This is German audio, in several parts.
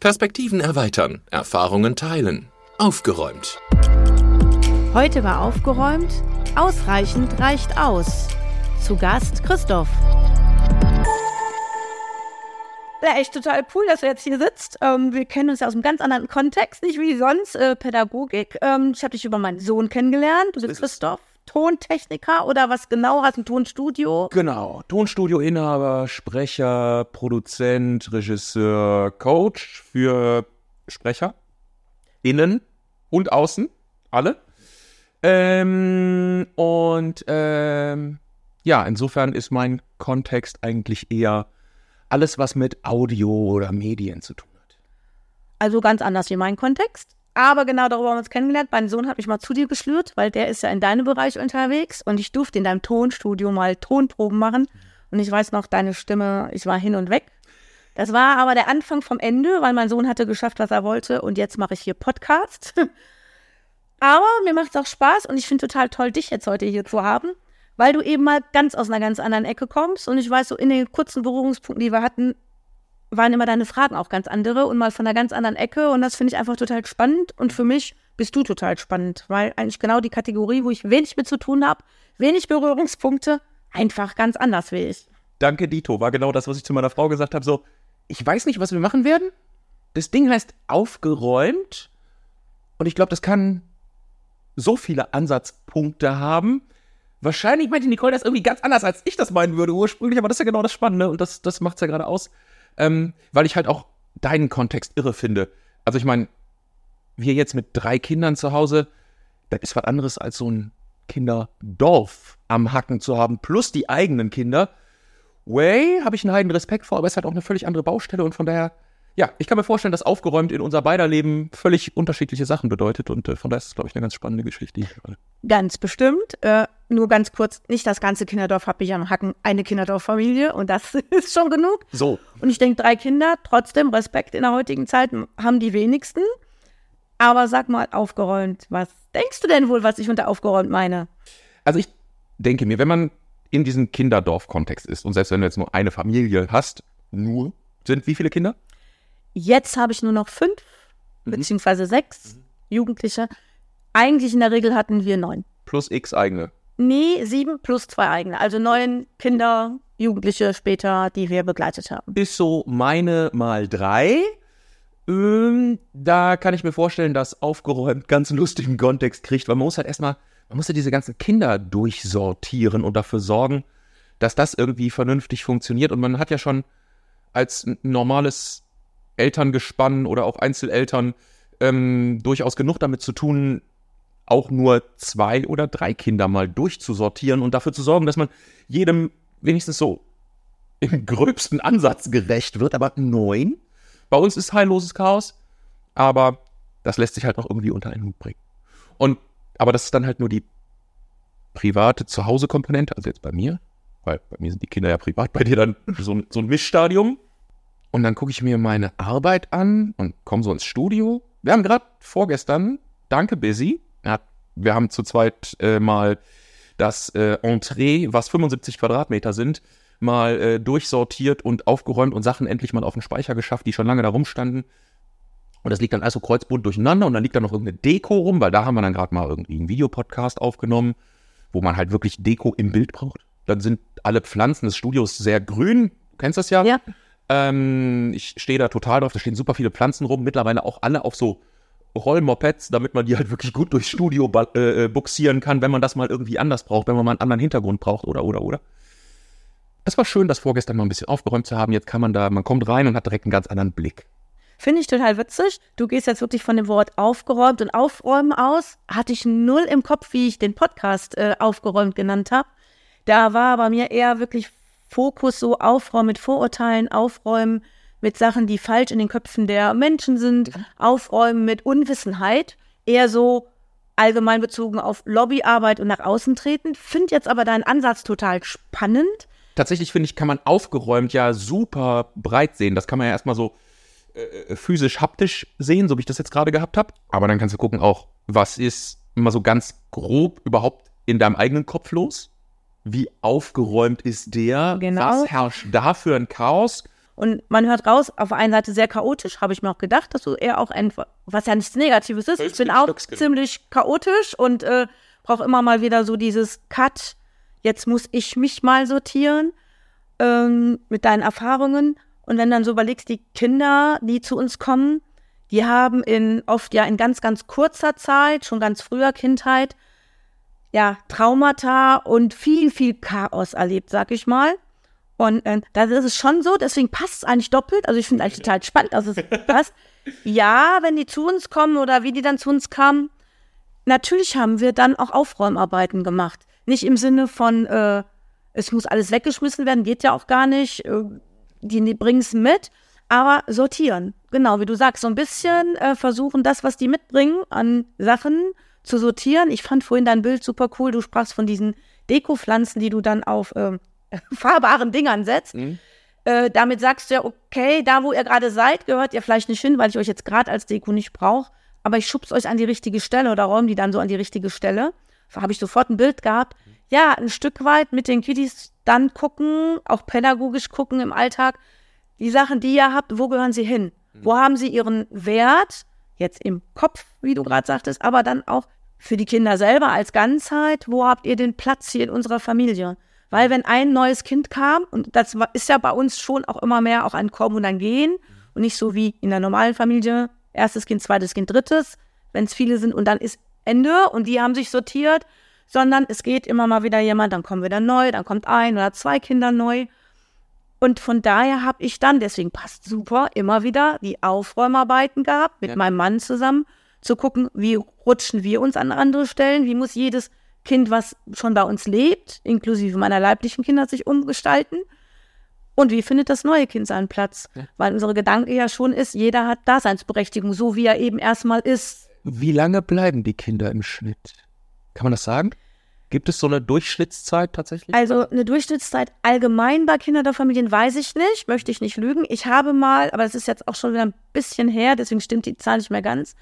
Perspektiven erweitern, Erfahrungen teilen. Aufgeräumt. Heute war aufgeräumt. Ausreichend reicht aus. Zu Gast Christoph. Ja, echt total cool, dass du jetzt hier sitzt. Ähm, wir kennen uns ja aus einem ganz anderen Kontext, nicht wie sonst, äh, Pädagogik. Ähm, ich habe dich über meinen Sohn kennengelernt. Du bist Christoph, Tontechniker oder was genau? Hast ein Tonstudio? Genau, Tonstudioinhaber, Sprecher, Produzent, Regisseur, Coach für Sprecher. Innen und außen, alle. Ähm, und ähm, ja, insofern ist mein Kontext eigentlich eher alles, was mit Audio oder Medien zu tun hat. Also ganz anders wie mein Kontext. Aber genau darüber haben wir uns kennengelernt. Mein Sohn hat mich mal zu dir geschlürt, weil der ist ja in deinem Bereich unterwegs und ich durfte in deinem Tonstudio mal Tonproben machen. Und ich weiß noch, deine Stimme, ich war hin und weg. Das war aber der Anfang vom Ende, weil mein Sohn hatte geschafft, was er wollte und jetzt mache ich hier Podcast. aber mir macht es auch Spaß und ich finde total toll, dich jetzt heute hier zu haben, weil du eben mal ganz aus einer ganz anderen Ecke kommst und ich weiß, so in den kurzen Berührungspunkten, die wir hatten, waren immer deine Fragen auch ganz andere und mal von einer ganz anderen Ecke und das finde ich einfach total spannend und für mich bist du total spannend, weil eigentlich genau die Kategorie, wo ich wenig mit zu tun habe, wenig Berührungspunkte, einfach ganz anders wie ich. Danke, Dito. War genau das, was ich zu meiner Frau gesagt habe. So, ich weiß nicht, was wir machen werden. Das Ding heißt aufgeräumt und ich glaube, das kann so viele Ansatzpunkte haben. Wahrscheinlich meinte Nicole das irgendwie ganz anders, als ich das meinen würde ursprünglich, aber das ist ja genau das Spannende und das, das macht es ja gerade aus, ähm, weil ich halt auch deinen Kontext irre finde. Also ich meine, wir jetzt mit drei Kindern zu Hause, das ist was anderes als so ein Kinderdorf am Hacken zu haben, plus die eigenen Kinder. Way, habe ich einen heiden Respekt vor, aber es ist halt auch eine völlig andere Baustelle und von daher ja, ich kann mir vorstellen, dass aufgeräumt in unser beider Leben völlig unterschiedliche Sachen bedeutet und äh, von daher ist es, glaube ich, eine ganz spannende Geschichte. Ganz bestimmt. Äh, nur ganz kurz, nicht das ganze Kinderdorf habe ich am Hacken, eine Kinderdorffamilie und das ist schon genug. So. Und ich denke, drei Kinder, trotzdem Respekt in der heutigen Zeit haben die wenigsten. Aber sag mal, aufgeräumt, was denkst du denn wohl, was ich unter aufgeräumt meine? Also ich denke mir, wenn man in diesem Kinderdorf-Kontext ist und selbst wenn du jetzt nur eine Familie hast, nur, sind wie viele Kinder? Jetzt habe ich nur noch fünf, mhm. beziehungsweise sechs mhm. Jugendliche. Eigentlich in der Regel hatten wir neun. Plus x eigene. Nee, sieben plus zwei eigene. Also neun Kinder, Jugendliche später, die wir begleitet haben. Ist so meine mal drei. Ähm, da kann ich mir vorstellen, dass aufgeräumt ganz lustigen Kontext kriegt, weil man muss halt erstmal, man muss ja diese ganzen Kinder durchsortieren und dafür sorgen, dass das irgendwie vernünftig funktioniert. Und man hat ja schon als normales Elterngespann oder auch Einzeleltern ähm, durchaus genug damit zu tun, auch nur zwei oder drei Kinder mal durchzusortieren und dafür zu sorgen, dass man jedem wenigstens so im gröbsten Ansatz gerecht wird. Aber neun? Bei uns ist heilloses Chaos, aber das lässt sich halt noch irgendwie unter einen Hut bringen. Und, aber das ist dann halt nur die private Zuhause-Komponente, also jetzt bei mir, weil bei mir sind die Kinder ja privat, bei dir dann so, so ein Mischstadium. Und dann gucke ich mir meine Arbeit an und komme so ins Studio. Wir haben gerade vorgestern, danke Busy, wir haben zu zweit äh, mal das äh, Entree, was 75 Quadratmeter sind, mal äh, durchsortiert und aufgeräumt und Sachen endlich mal auf den Speicher geschafft, die schon lange da rumstanden. Und das liegt dann also kreuzbunt durcheinander und dann liegt da noch irgendeine Deko rum, weil da haben wir dann gerade mal irgendwie einen Videopodcast aufgenommen, wo man halt wirklich Deko im Bild braucht. Dann sind alle Pflanzen des Studios sehr grün. Du kennst das ja? Ja. Ähm, ich stehe da total drauf. Da stehen super viele Pflanzen rum. Mittlerweile auch alle auf so Rollmopeds, damit man die halt wirklich gut durchs Studio äh, äh, buxieren kann, wenn man das mal irgendwie anders braucht, wenn man mal einen anderen Hintergrund braucht oder, oder, oder. Es war schön, das vorgestern mal ein bisschen aufgeräumt zu haben. Jetzt kann man da, man kommt rein und hat direkt einen ganz anderen Blick. Finde ich total witzig. Du gehst jetzt wirklich von dem Wort aufgeräumt und aufräumen aus. Hatte ich null im Kopf, wie ich den Podcast äh, aufgeräumt genannt habe. Da war bei mir eher wirklich Fokus so aufräumen mit Vorurteilen, aufräumen mit Sachen, die falsch in den Köpfen der Menschen sind, mhm. aufräumen mit Unwissenheit, eher so allgemein bezogen auf Lobbyarbeit und nach außen treten. Finde jetzt aber deinen Ansatz total spannend. Tatsächlich finde ich, kann man aufgeräumt ja super breit sehen. Das kann man ja erstmal so äh, äh physisch, haptisch sehen, so wie ich das jetzt gerade gehabt habe. Aber dann kannst du gucken auch, was ist mal so ganz grob überhaupt in deinem eigenen Kopf los? Wie aufgeräumt ist der? Genau. Was herrscht da für ein Chaos? Und man hört raus, auf der einen Seite sehr chaotisch, habe ich mir auch gedacht, dass du eher auch ein, was ja nichts Negatives ist. Ich bin auch ziemlich chaotisch und äh, brauche immer mal wieder so dieses Cut. Jetzt muss ich mich mal sortieren ähm, mit deinen Erfahrungen. Und wenn dann so überlegst, die Kinder, die zu uns kommen, die haben in oft ja in ganz, ganz kurzer Zeit, schon ganz früher Kindheit, ja, Traumata und viel, viel Chaos erlebt, sag ich mal. Und äh, da ist es schon so, deswegen passt es eigentlich doppelt. Also ich finde eigentlich total spannend, dass es passt. Ja, wenn die zu uns kommen oder wie die dann zu uns kamen, natürlich haben wir dann auch Aufräumarbeiten gemacht. Nicht im Sinne von, äh, es muss alles weggeschmissen werden, geht ja auch gar nicht. Äh, die bringen es mit, aber sortieren. Genau, wie du sagst, so ein bisschen äh, versuchen, das, was die mitbringen an Sachen zu sortieren. Ich fand vorhin dein Bild super cool. Du sprachst von diesen Dekopflanzen, die du dann auf äh, fahrbaren Dingern setzt. Mhm. Äh, damit sagst du ja, okay, da wo ihr gerade seid, gehört ihr vielleicht nicht hin, weil ich euch jetzt gerade als Deko nicht brauche, aber ich schub's euch an die richtige Stelle oder räume die dann so an die richtige Stelle. Da habe ich sofort ein Bild gehabt. Ja, ein Stück weit mit den Kiddies dann gucken, auch pädagogisch gucken im Alltag, die Sachen, die ihr habt, wo gehören sie hin? Mhm. Wo haben sie ihren Wert? Jetzt im Kopf, wie du gerade sagtest, aber dann auch für die Kinder selber als Ganzheit. Wo habt ihr den Platz hier in unserer Familie? Weil wenn ein neues Kind kam, und das ist ja bei uns schon auch immer mehr auch ein Kommen und ein Gehen und nicht so wie in der normalen Familie, erstes Kind, zweites Kind, drittes, wenn es viele sind und dann ist Ende und die haben sich sortiert, sondern es geht immer mal wieder jemand, dann kommen wieder neu, dann kommt ein oder zwei Kinder neu. Und von daher habe ich dann, deswegen passt super, immer wieder die Aufräumarbeiten gehabt mit ja. meinem Mann zusammen, zu gucken, wie rutschen wir uns an andere Stellen, wie muss jedes Kind, was schon bei uns lebt, inklusive meiner leiblichen Kinder, sich umgestalten. Und wie findet das neue Kind seinen Platz? Ja. Weil unsere Gedanke ja schon ist, jeder hat Daseinsberechtigung, so wie er eben erstmal ist. Wie lange bleiben die Kinder im Schnitt? Kann man das sagen? Gibt es so eine Durchschnittszeit tatsächlich? Also eine Durchschnittszeit allgemein bei Kinderfamilien weiß ich nicht, möchte ich nicht lügen. Ich habe mal, aber das ist jetzt auch schon wieder ein bisschen her, deswegen stimmt die Zahl nicht mehr ganz,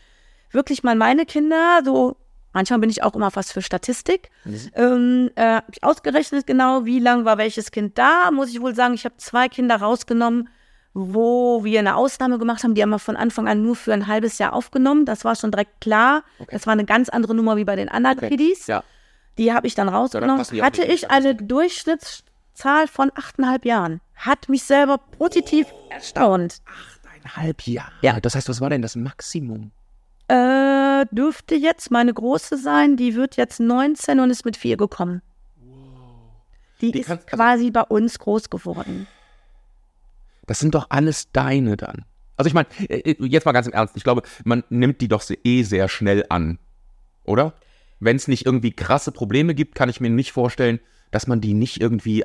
wirklich mal meine Kinder so Manchmal bin ich auch immer fast für Statistik. Mhm. Ähm, äh, habe ich ausgerechnet genau, wie lang war welches Kind da. Muss ich wohl sagen, ich habe zwei Kinder rausgenommen, wo wir eine Ausnahme gemacht haben. Die haben wir von Anfang an nur für ein halbes Jahr aufgenommen. Das war schon direkt klar. Okay. Das war eine ganz andere Nummer wie bei den anderen okay. Kiddies. Ja. Die habe ich dann rausgenommen. Dann Hatte ich eine Durchschnittszahl von achteinhalb Jahren. Hat mich selber positiv oh. erstaunt. Achteinhalb Jahre? Ja. Das heißt, was war denn das Maximum? Äh, dürfte jetzt meine Große sein. Die wird jetzt 19 und ist mit vier gekommen. Die, die ist kann, quasi bei uns groß geworden. Das sind doch alles deine dann. Also ich meine, äh, äh, jetzt mal ganz im Ernst, ich glaube, man nimmt die doch eh sehr schnell an, oder? Wenn es nicht irgendwie krasse Probleme gibt, kann ich mir nicht vorstellen, dass man die nicht irgendwie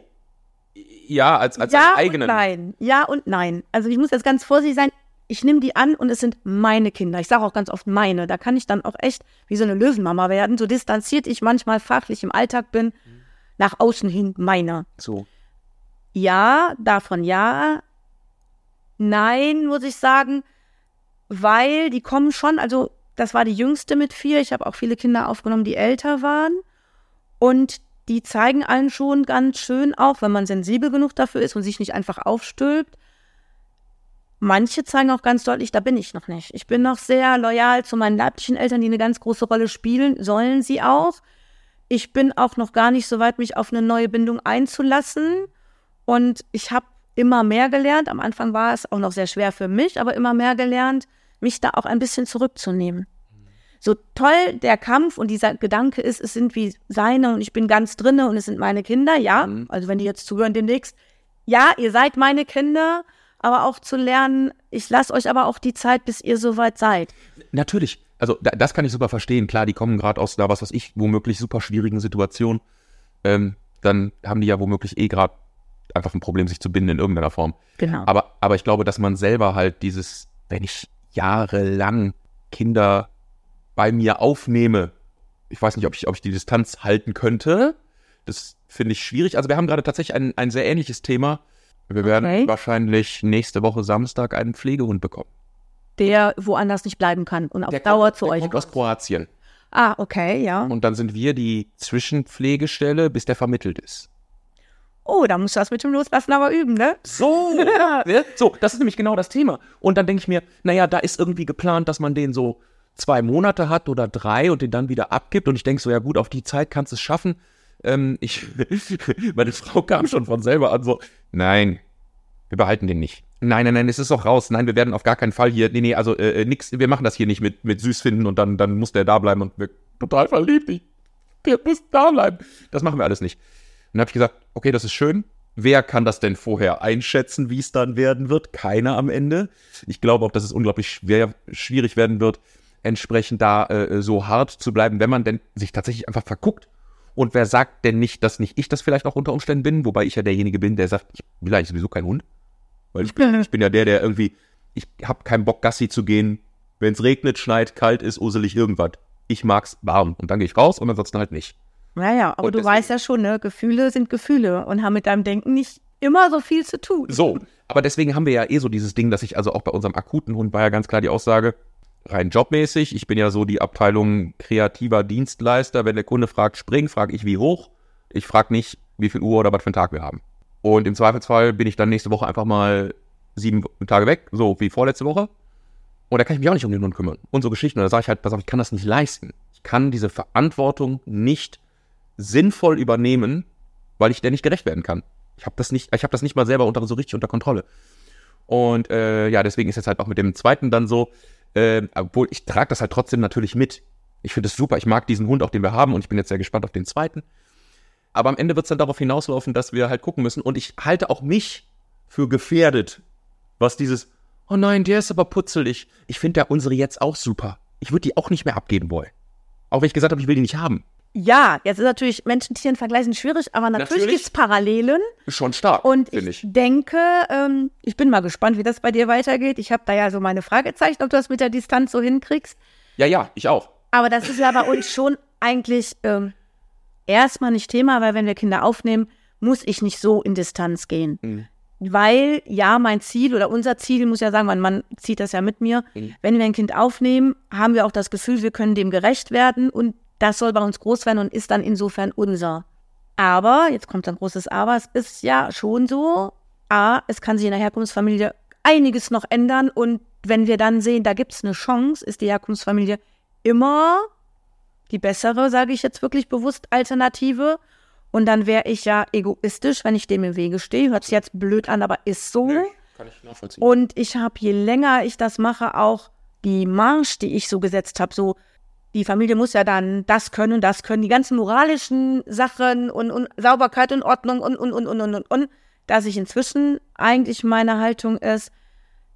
ja als als ja eigenen. Und nein, ja und nein. Also ich muss jetzt ganz vorsichtig sein ich nehme die an und es sind meine Kinder. Ich sage auch ganz oft meine. Da kann ich dann auch echt wie so eine Löwenmama werden, so distanziert ich manchmal fachlich im Alltag bin, mhm. nach außen hin meiner. So. Ja, davon ja. Nein, muss ich sagen, weil die kommen schon, also das war die jüngste mit vier. Ich habe auch viele Kinder aufgenommen, die älter waren. Und die zeigen allen schon ganz schön auch, wenn man sensibel genug dafür ist und sich nicht einfach aufstülpt, Manche zeigen auch ganz deutlich, da bin ich noch nicht. Ich bin noch sehr loyal zu meinen leiblichen Eltern, die eine ganz große Rolle spielen, sollen sie auch. Ich bin auch noch gar nicht so weit, mich auf eine neue Bindung einzulassen. Und ich habe immer mehr gelernt. Am Anfang war es auch noch sehr schwer für mich, aber immer mehr gelernt, mich da auch ein bisschen zurückzunehmen. So toll der Kampf und dieser Gedanke ist, es sind wie seine und ich bin ganz drinne und es sind meine Kinder, ja. Mhm. Also wenn die jetzt zuhören demnächst, ja, ihr seid meine Kinder aber auch zu lernen, ich lasse euch aber auch die Zeit, bis ihr soweit seid. Natürlich. Also da, das kann ich super verstehen. Klar, die kommen gerade aus da was was ich womöglich super schwierigen Situationen. Ähm, dann haben die ja womöglich eh gerade einfach ein Problem, sich zu binden in irgendeiner Form. Genau. Aber, aber ich glaube, dass man selber halt dieses, wenn ich jahrelang Kinder bei mir aufnehme, ich weiß nicht, ob ich, ob ich die Distanz halten könnte. Das finde ich schwierig. Also wir haben gerade tatsächlich ein, ein sehr ähnliches Thema wir werden okay. wahrscheinlich nächste Woche Samstag einen Pflegehund bekommen. Der woanders nicht bleiben kann und auf der Dauer kommt, zu der euch kommt. aus Kroatien. Ah, okay, ja. Und dann sind wir die Zwischenpflegestelle, bis der vermittelt ist. Oh, da musst du das mit dem Loslassen aber üben, ne? So, ne? so, das ist nämlich genau das Thema. Und dann denke ich mir, naja, da ist irgendwie geplant, dass man den so zwei Monate hat oder drei und den dann wieder abgibt. Und ich denke so, ja gut, auf die Zeit kannst du es schaffen. Ähm, ich, meine Frau kam schon von selber an, so, nein, wir behalten den nicht. Nein, nein, nein, es ist doch raus. Nein, wir werden auf gar keinen Fall hier, nee, nee, also äh, nix, wir machen das hier nicht mit, mit süß finden und dann, dann muss der da bleiben und wir total verliebt. Ich, wir müssen da bleiben. Das machen wir alles nicht. Dann habe ich gesagt, okay, das ist schön. Wer kann das denn vorher einschätzen, wie es dann werden wird? Keiner am Ende. Ich glaube auch, dass es unglaublich schwer, schwierig werden wird, entsprechend da äh, so hart zu bleiben, wenn man denn sich tatsächlich einfach verguckt. Und wer sagt denn nicht, dass nicht ich das vielleicht auch unter Umständen bin, wobei ich ja derjenige bin, der sagt, ich will eigentlich sowieso keinen Hund. Weil ich, ich bin ja der, der irgendwie, ich habe keinen Bock, Gassi zu gehen. Wenn es regnet, schneit, kalt ist, uselig irgendwas. Ich mag's warm. Und dann gehe ich raus und ansonsten halt nicht. Naja, aber Und du weißt ja schon, ne, Gefühle sind Gefühle und haben mit deinem Denken nicht immer so viel zu tun. So, aber deswegen haben wir ja eh so dieses Ding, dass ich also auch bei unserem akuten Hund war ja ganz klar die Aussage, rein jobmäßig, ich bin ja so die Abteilung kreativer Dienstleister, wenn der Kunde fragt, spring, frage ich wie hoch. Ich frage nicht, wie viel Uhr oder was für einen Tag wir haben. Und im Zweifelsfall bin ich dann nächste Woche einfach mal sieben Tage weg, so wie vorletzte Woche. Und da kann ich mich auch nicht um den Hund kümmern. Und so Geschichten. Und da sage ich halt, pass auf, ich kann das nicht leisten. Ich kann diese Verantwortung nicht sinnvoll übernehmen, weil ich der nicht gerecht werden kann. Ich habe das nicht, ich habe das nicht mal selber unter so richtig unter Kontrolle. Und äh, ja, deswegen ist jetzt halt auch mit dem zweiten dann so, äh, obwohl ich trage das halt trotzdem natürlich mit. Ich finde es super. Ich mag diesen Hund auch, den wir haben, und ich bin jetzt sehr gespannt auf den zweiten. Aber am Ende wird es dann darauf hinauslaufen, dass wir halt gucken müssen. Und ich halte auch mich für gefährdet, was dieses, oh nein, der ist aber putzelig. Ich finde ja unsere jetzt auch super. Ich würde die auch nicht mehr abgeben wollen. Auch wenn ich gesagt habe, ich will die nicht haben. Ja, jetzt ist natürlich Menschen-Tieren-Vergleich sind schwierig, aber natürlich, Natürlich. gibt es Parallelen. Schon stark, Und ich, ich. denke, ähm, ich bin mal gespannt, wie das bei dir weitergeht. Ich habe da ja so meine Fragezeichen, ob du das mit der Distanz so hinkriegst. Ja, ja, ich auch. Aber das ist ja bei uns schon eigentlich ähm, erstmal nicht Thema, weil wenn wir Kinder aufnehmen, muss ich nicht so in Distanz gehen. Mhm. Weil ja, mein Ziel oder unser Ziel, muss ja sagen, mein Mann zieht das ja mit mir, Mhm. wenn wir ein Kind aufnehmen, haben wir auch das Gefühl, wir können dem gerecht werden und das soll bei uns groß werden und ist dann insofern unser. Aber, jetzt kommt ein großes Aber, es ist ja schon so, A, es kann sich in der Herkunftsfamilie einiges noch ändern und wenn wir dann sehen, da gibt es eine Chance, ist die Herkunftsfamilie immer die bessere, sage ich jetzt wirklich bewusst, Alternative. Und dann wäre ich ja egoistisch, wenn ich dem im Wege stehe. Hört sich jetzt blöd an, aber ist so. Kann ich nachvollziehen. Und ich habe, je länger ich das mache, auch die Marsch, die ich so gesetzt habe, so die Familie muss ja dann das können, das können, die ganzen moralischen Sachen und, und Sauberkeit und Ordnung und, und, und, und, und, und, und, dass ich inzwischen eigentlich meine Haltung ist,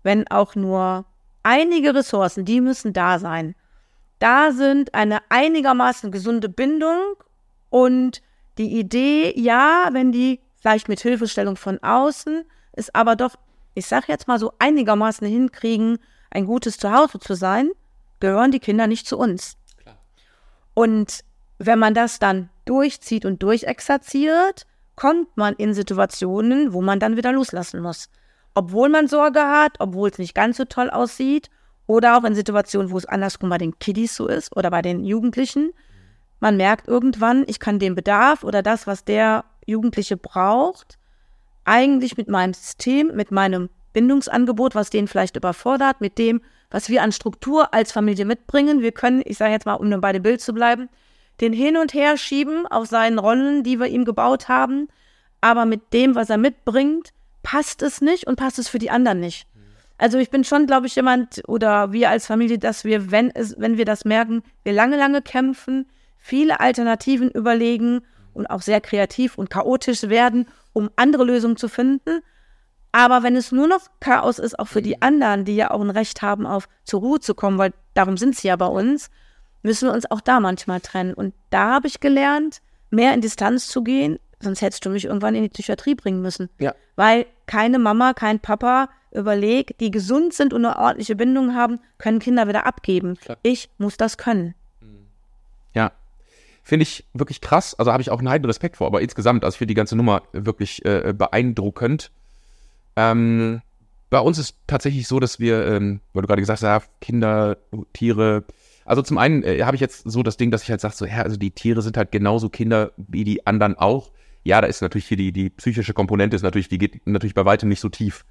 wenn auch nur einige Ressourcen, die müssen da sein. Da sind eine einigermaßen gesunde Bindung und die Idee, ja, wenn die vielleicht mit Hilfestellung von außen, ist aber doch, ich sag jetzt mal so einigermaßen hinkriegen, ein gutes Zuhause zu sein, gehören die Kinder nicht zu uns. Und wenn man das dann durchzieht und durchexerziert, kommt man in Situationen, wo man dann wieder loslassen muss. Obwohl man Sorge hat, obwohl es nicht ganz so toll aussieht, oder auch in Situationen, wo es andersrum bei den Kiddies so ist oder bei den Jugendlichen. Man merkt irgendwann, ich kann den Bedarf oder das, was der Jugendliche braucht, eigentlich mit meinem System, mit meinem Bindungsangebot, was den vielleicht überfordert, mit dem, was wir an Struktur als Familie mitbringen. Wir können, ich sage jetzt mal, um bei dem Bild zu bleiben, den hin und her schieben auf seinen Rollen, die wir ihm gebaut haben. Aber mit dem, was er mitbringt, passt es nicht und passt es für die anderen nicht. Also ich bin schon, glaube ich, jemand oder wir als Familie, dass wir, wenn es, wenn wir das merken, wir lange, lange kämpfen, viele Alternativen überlegen und auch sehr kreativ und chaotisch werden, um andere Lösungen zu finden. Aber wenn es nur noch Chaos ist, auch für die anderen, die ja auch ein Recht haben, auf zur Ruhe zu kommen, weil darum sind sie ja bei uns, müssen wir uns auch da manchmal trennen. Und da habe ich gelernt, mehr in Distanz zu gehen, sonst hättest du mich irgendwann in die Psychiatrie bringen müssen. Ja. Weil keine Mama, kein Papa überlegt, die gesund sind und eine ordentliche Bindung haben, können Kinder wieder abgeben. Klar. Ich muss das können. Ja. Finde ich wirklich krass. Also habe ich auch einen heiden Respekt vor. Aber insgesamt, also ich finde die ganze Nummer wirklich äh, beeindruckend. Ähm, bei uns ist tatsächlich so, dass wir, ähm, weil du gerade gesagt hast, ja, Kinder, Tiere. Also zum einen äh, habe ich jetzt so das Ding, dass ich halt sage, so, ja, also die Tiere sind halt genauso Kinder wie die anderen auch. Ja, da ist natürlich hier die, die psychische Komponente, ist natürlich, die geht natürlich bei weitem nicht so tief.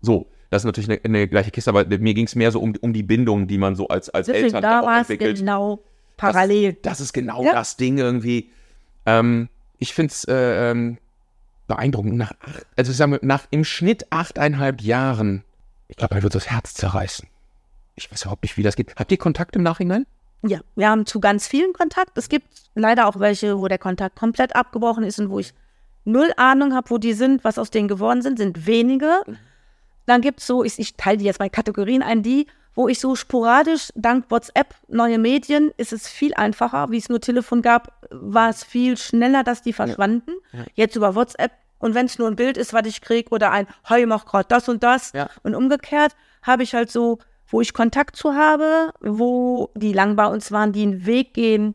So, das ist natürlich eine, eine gleiche Kiste, aber mir ging es mehr so um, um die Bindung, die man so als, als Deswegen, Eltern da auch war es genau parallel. Das, das ist genau Ja. das Ding irgendwie. Ähm, ich finde es äh, ähm, beeindruckend. Nach, also ich sag mal, nach im Schnitt achteinhalb Jahren, ich glaube, mir wird das Herz zerreißen. Ich weiß überhaupt nicht, wie das geht. Habt ihr Kontakt im Nachhinein? Ja, wir haben zu ganz vielen Kontakt. Es gibt leider auch welche, wo der Kontakt komplett abgebrochen ist und wo ich null Ahnung habe, wo die sind, was aus denen geworden sind, sind wenige. Dann gibt es so, ich, ich teile die jetzt mal Kategorien ein, die, wo ich so sporadisch, dank WhatsApp, neue Medien, ist es viel einfacher. Wie es nur Telefon gab, war es viel schneller, dass die verschwanden. Jetzt über WhatsApp. Und wenn es nur ein Bild ist, was ich kriege, oder ein, hey, ich mach gerade das und das. Ja. Und umgekehrt habe ich halt so, wo ich Kontakt zu habe, wo die lang bei uns waren, die einen Weg gehen,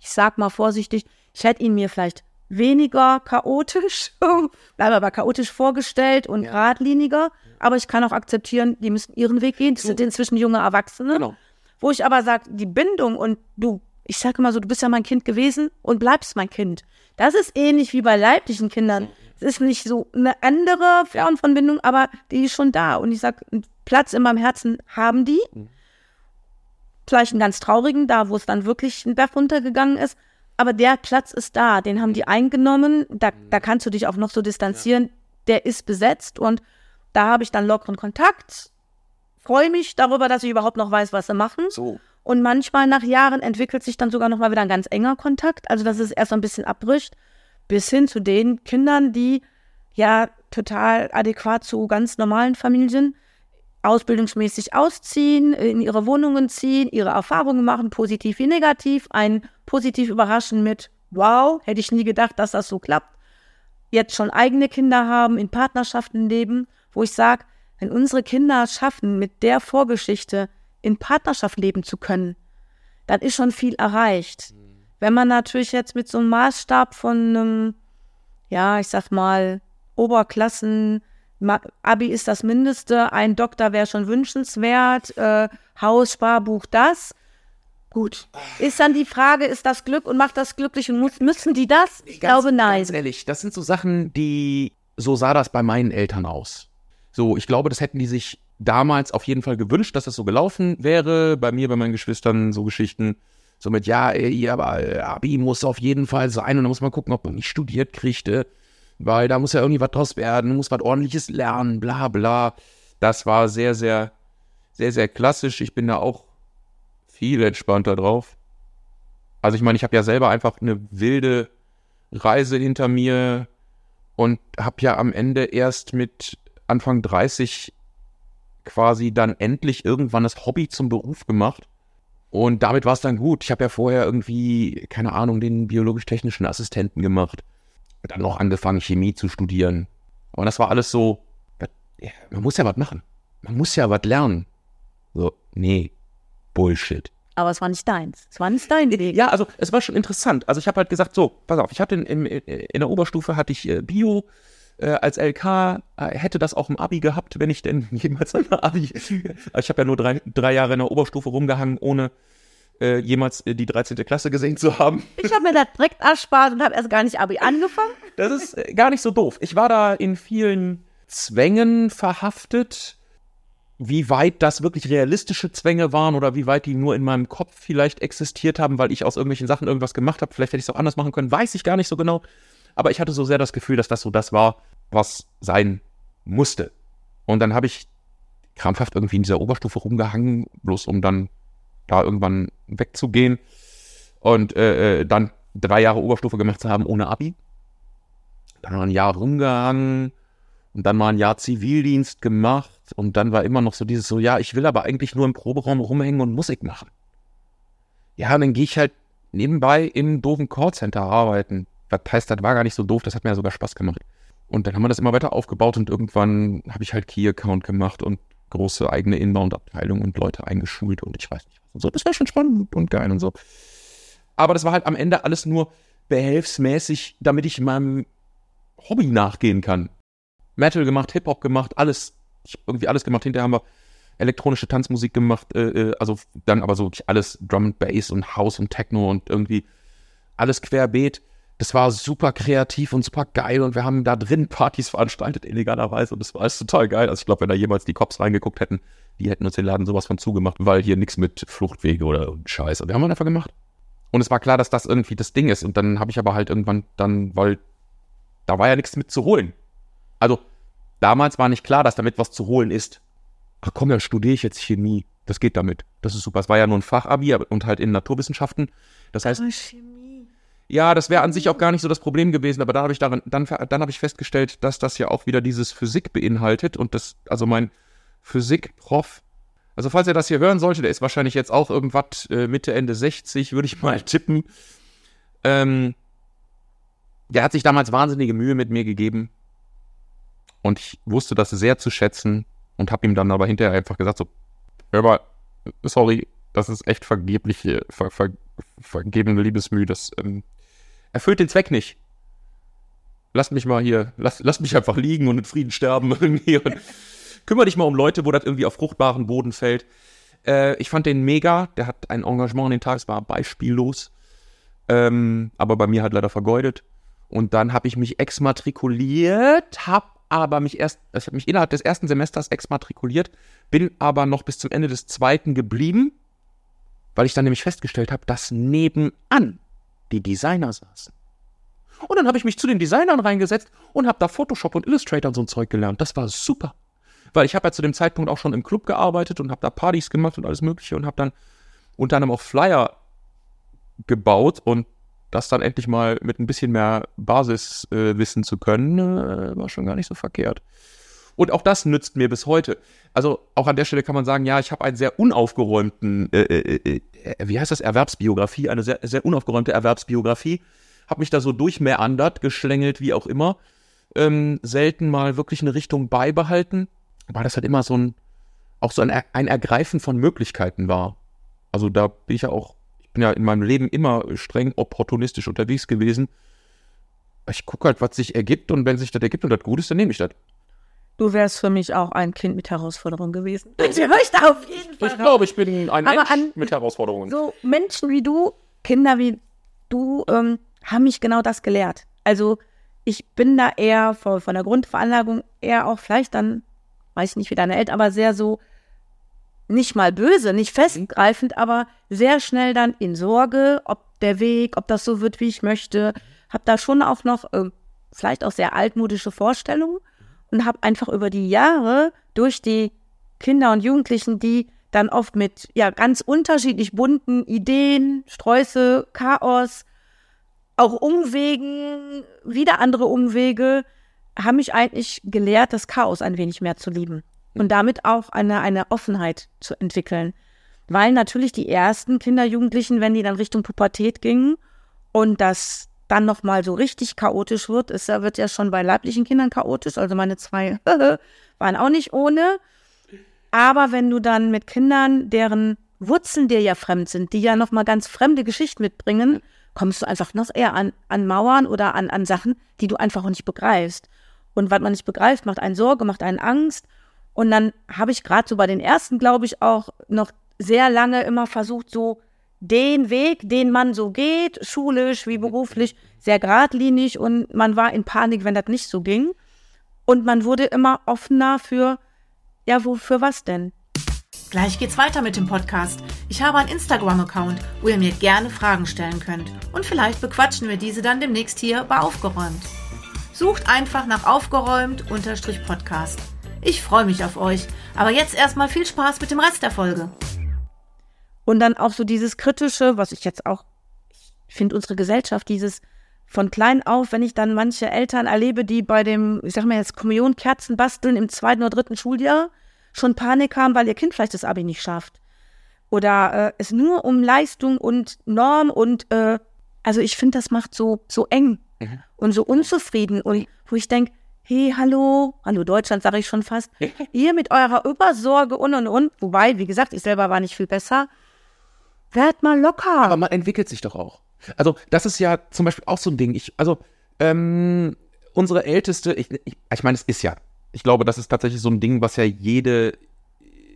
ich sag mal vorsichtig, ich hätte ihn mir vielleicht weniger chaotisch, bleibe aber chaotisch vorgestellt und geradliniger, aber ich kann auch akzeptieren, die müssen ihren Weg gehen. Das sind inzwischen junge Erwachsene. Genau. Wo ich aber sage, die Bindung und du, ich sage immer so, du bist ja mein Kind gewesen und bleibst mein Kind. Das ist ähnlich wie bei leiblichen Kindern. Es ist nicht so eine andere Form von Bindung, aber die ist schon da. Und ich sage, einen Platz in meinem Herzen haben die. Vielleicht einen ganz traurigen, da wo es dann wirklich ein Berg runtergegangen ist. Aber der Platz ist da, den haben die eingenommen. Da, da kannst du dich auch noch so distanzieren. Der ist besetzt und da habe ich dann lockeren Kontakt. Freue mich darüber, dass ich überhaupt noch weiß, was sie machen. So. Und manchmal nach Jahren entwickelt sich dann sogar noch mal wieder ein ganz enger Kontakt. Also dass es erst so ein bisschen abbricht, bis hin zu den Kindern, die ja total adäquat zu ganz normalen Familien ausbildungsmäßig ausziehen, in ihre Wohnungen ziehen, ihre Erfahrungen machen, positiv wie negativ, einen positiv überraschen mit, wow, hätte ich nie gedacht, dass das so klappt. Jetzt schon eigene Kinder haben, in Partnerschaften leben, wo ich sage, wenn unsere Kinder schaffen, mit der Vorgeschichte in Partnerschaft leben zu können, dann ist schon viel erreicht. Wenn man natürlich jetzt mit so einem Maßstab von einem, ja, ich sag mal, Oberklassen, Abi ist das Mindeste, ein Doktor wäre schon wünschenswert, äh, Haus, Sparbuch, das. Gut. Ist dann die Frage, ist das Glück und macht das glücklich und muss, müssen die das? Ich glaube, nein. Ganz ehrlich, das sind so Sachen, die, so sah das bei meinen Eltern aus. So, ich glaube, das hätten die sich damals auf jeden Fall gewünscht, dass das so gelaufen wäre. Bei mir, bei meinen Geschwistern, so Geschichten. So mit, ja, ey, aber Abi muss auf jeden Fall sein und da muss man gucken, ob man nicht studiert kriegte. Weil da muss ja irgendwie was draus werden, muss was ordentliches lernen, bla bla. Das war sehr, sehr, sehr, sehr klassisch. Ich bin da auch viel entspannter drauf. Also ich meine, ich habe ja selber einfach eine wilde Reise hinter mir und habe ja am Ende erst mit Anfang 30 quasi dann endlich irgendwann das Hobby zum Beruf gemacht. Und damit war es dann gut. Ich habe ja vorher irgendwie, keine Ahnung, den biologisch-technischen Assistenten gemacht. Und dann noch angefangen, Chemie zu studieren. Aber das war alles so, man muss ja was machen. Man muss ja was lernen. So, nee, Bullshit. Aber es war nicht deins. Es war nicht dein Weg. Ja, also es war schon interessant. Also ich habe halt gesagt, so, pass auf, ich hatte in, in, in der Oberstufe hatte ich äh, Bio äh, als LK, äh, hätte das auch im Abi gehabt, wenn ich denn jemals ein Abi. Also ich habe ja nur drei, drei Jahre in der Oberstufe rumgehangen, ohne äh, jemals äh, die 13. Klasse gesehen zu haben. Ich habe mir das direkt erspart und habe erst gar nicht Abi angefangen. Das ist äh, gar nicht so doof. Ich war da in vielen Zwängen verhaftet. Wie weit das wirklich realistische Zwänge waren oder wie weit die nur in meinem Kopf vielleicht existiert haben, weil ich aus irgendwelchen Sachen irgendwas gemacht habe. Vielleicht hätte ich es auch anders machen können, weiß ich gar nicht so genau. Aber ich hatte so sehr das Gefühl, dass das so das war, was sein musste. Und dann habe ich krampfhaft irgendwie in dieser Oberstufe rumgehangen, bloß um dann da irgendwann wegzugehen. Und äh, äh, dann drei Jahre Oberstufe gemacht zu haben ohne Abi dann mal ein Jahr rumgehangen und dann mal ein Jahr Zivildienst gemacht und dann war immer noch so dieses so, ja, ich will aber eigentlich nur im Proberaum rumhängen und Musik machen. Ja, und dann gehe ich halt nebenbei im doofen Callcenter arbeiten. Was heißt, das war gar nicht so doof, das hat mir ja sogar Spaß gemacht. Und dann haben wir das immer weiter aufgebaut und irgendwann habe ich halt Key-Account gemacht und große eigene Inbound-Abteilung und Leute eingeschult und ich weiß nicht was. Und so, das war schon spannend und geil und so. Aber das war halt am Ende alles nur behelfsmäßig, damit ich meinem Hobby nachgehen kann. Metal gemacht, Hip-Hop gemacht, alles, ich hab irgendwie alles gemacht. Hinterher haben wir elektronische Tanzmusik gemacht, äh, äh, also dann aber so alles Drum and Bass und House und Techno und irgendwie alles querbeet. Das war super kreativ und super geil und wir haben da drin Partys veranstaltet, illegalerweise und das war alles total geil. Also ich glaube, wenn da jemals die Cops reingeguckt hätten, die hätten uns den Laden sowas von zugemacht, weil hier nichts mit Fluchtwege oder Scheiß. Und wir haben das einfach gemacht. Und es war klar, dass das irgendwie das Ding ist. Und dann habe ich aber halt irgendwann dann, weil da war ja nichts mit zu holen. Also damals war nicht klar, dass damit was zu holen ist. Ach komm, dann studiere ich jetzt Chemie. Das geht damit. Das ist super. Es war ja nur ein Fachabi und halt in Naturwissenschaften. Das heißt, Oh. Ja, das wäre an sich auch gar nicht so das Problem gewesen, aber dann habe ich daran, dann, dann habe ich festgestellt, dass das ja auch wieder dieses Physik beinhaltet und das, also mein Physikprof, also falls er das hier hören sollte, der ist wahrscheinlich jetzt auch irgendwas äh, Mitte, Ende 60, würde ich mal tippen. Ähm, der hat sich damals wahnsinnige Mühe mit mir gegeben und ich wusste das sehr zu schätzen und habe ihm dann aber hinterher einfach gesagt so, hör mal, sorry, das ist echt vergebliche, ver, ver, vergebene Liebesmühe, das ähm, erfüllt den Zweck nicht. Lass mich mal hier, lass, lass mich einfach liegen und in Frieden sterben irgendwie und kümmere dich mal um Leute, wo das irgendwie auf fruchtbaren Boden fällt. Äh, ich fand den mega, der hat ein Engagement an den Tag, es war beispiellos, ähm, aber bei mir halt leider vergeudet. Und dann habe ich mich exmatrikuliert, habe aber mich erst, ich habe mich innerhalb des ersten Semesters exmatrikuliert, bin aber noch bis zum Ende des zweiten geblieben, weil ich dann nämlich festgestellt habe, dass nebenan die Designer saßen. Und dann habe ich mich zu den Designern reingesetzt und habe da Photoshop und Illustrator und so ein Zeug gelernt. Das war super. Weil ich habe ja zu dem Zeitpunkt auch schon im Club gearbeitet und habe da Partys gemacht und alles Mögliche und habe dann unter anderem auch Flyer gebaut und das dann endlich mal mit ein bisschen mehr Basis äh, wissen zu können, äh, war schon gar nicht so verkehrt. Und auch das nützt mir bis heute. Also auch an der Stelle kann man sagen, ja, ich habe einen sehr unaufgeräumten, äh, äh, äh, wie heißt das, Erwerbsbiografie, eine sehr, sehr unaufgeräumte Erwerbsbiografie. Habe mich da so durchmeandert, geschlängelt, wie auch immer. Ähm, selten mal wirklich eine Richtung beibehalten, weil das halt immer so ein, auch so ein, ein Ergreifen von Möglichkeiten war. Also da bin ich ja auch, ich bin ja in meinem Leben immer streng opportunistisch unterwegs gewesen. Ich gucke halt, was sich ergibt und wenn sich das ergibt und das gut ist, dann nehme ich das. Du wärst für mich auch ein Kind mit Herausforderung gewesen. Ich möchte auf jeden Fall. Ich glaube, ich bin ein Aber Mensch mit Herausforderungen. So Menschen wie du, Kinder wie du, ähm, haben mich genau das gelehrt. Also ich bin da eher von, von der Grundveranlagung eher auch vielleicht dann, weiß ich nicht wie deine Eltern, aber sehr so nicht mal böse, nicht festgreifend, aber sehr schnell dann in Sorge, ob der Weg, ob das so wird, wie ich möchte. Hab da schon auch noch ähm, vielleicht auch sehr altmodische Vorstellungen und habe einfach über die Jahre durch die Kinder und Jugendlichen, die dann oft mit ja ganz unterschiedlich bunten Ideen, Sträuße, Chaos, auch Umwegen, wieder andere Umwege, haben mich eigentlich gelehrt, das Chaos ein wenig mehr zu lieben und damit auch eine, eine Offenheit zu entwickeln. Weil natürlich die ersten Kinder, Jugendlichen, wenn die dann Richtung Pubertät gingen und das dann nochmal so richtig chaotisch wird, ist, da wird ja schon bei leiblichen Kindern chaotisch, also meine zwei waren auch nicht ohne. Aber wenn du dann mit Kindern, deren Wurzeln dir ja fremd sind, die ja nochmal ganz fremde Geschichten mitbringen, kommst du einfach noch eher an, an Mauern oder an, an Sachen, die du einfach nicht begreifst. Und was man nicht begreift, macht einen Sorge, macht einen Angst. Und dann habe ich gerade so bei den ersten, glaube ich, auch noch sehr lange immer versucht, so den Weg, den man so geht, schulisch wie beruflich, sehr geradlinig und man war in Panik, wenn das nicht so ging. Und man wurde immer offener für, ja, wofür was denn? Gleich geht's weiter mit dem Podcast. Ich habe einen Instagram-Account, wo ihr mir gerne Fragen stellen könnt. Und vielleicht bequatschen wir diese dann demnächst hier bei Aufgeräumt. Sucht einfach nach Aufgeräumt-Podcast. Ich freue mich auf euch. Aber jetzt erstmal viel Spaß mit dem Rest der Folge. Und dann auch so dieses Kritische, was ich jetzt auch, ich finde unsere Gesellschaft, dieses von klein auf, wenn ich dann manche Eltern erlebe, die bei dem, ich sag mal jetzt Kommunionkerzen basteln im zweiten oder dritten Schuljahr schon Panik haben, weil ihr Kind vielleicht das Abi nicht schafft. Oder äh, es nur um Leistung und Norm und äh, also ich finde, das macht so, so eng und so unzufrieden. Und wo ich denke, hey, hallo, hallo Deutschland, sage ich schon fast, ihr mit eurer Übersorge und und und, wobei, wie gesagt, ich selber war nicht viel besser, werd mal locker. Aber man entwickelt sich doch auch. Also, das ist ja zum Beispiel auch so ein Ding. Ich, also, ähm, unsere älteste, ich, ich, ich meine, es ist ja, ich glaube, das ist tatsächlich so ein Ding, was ja jede,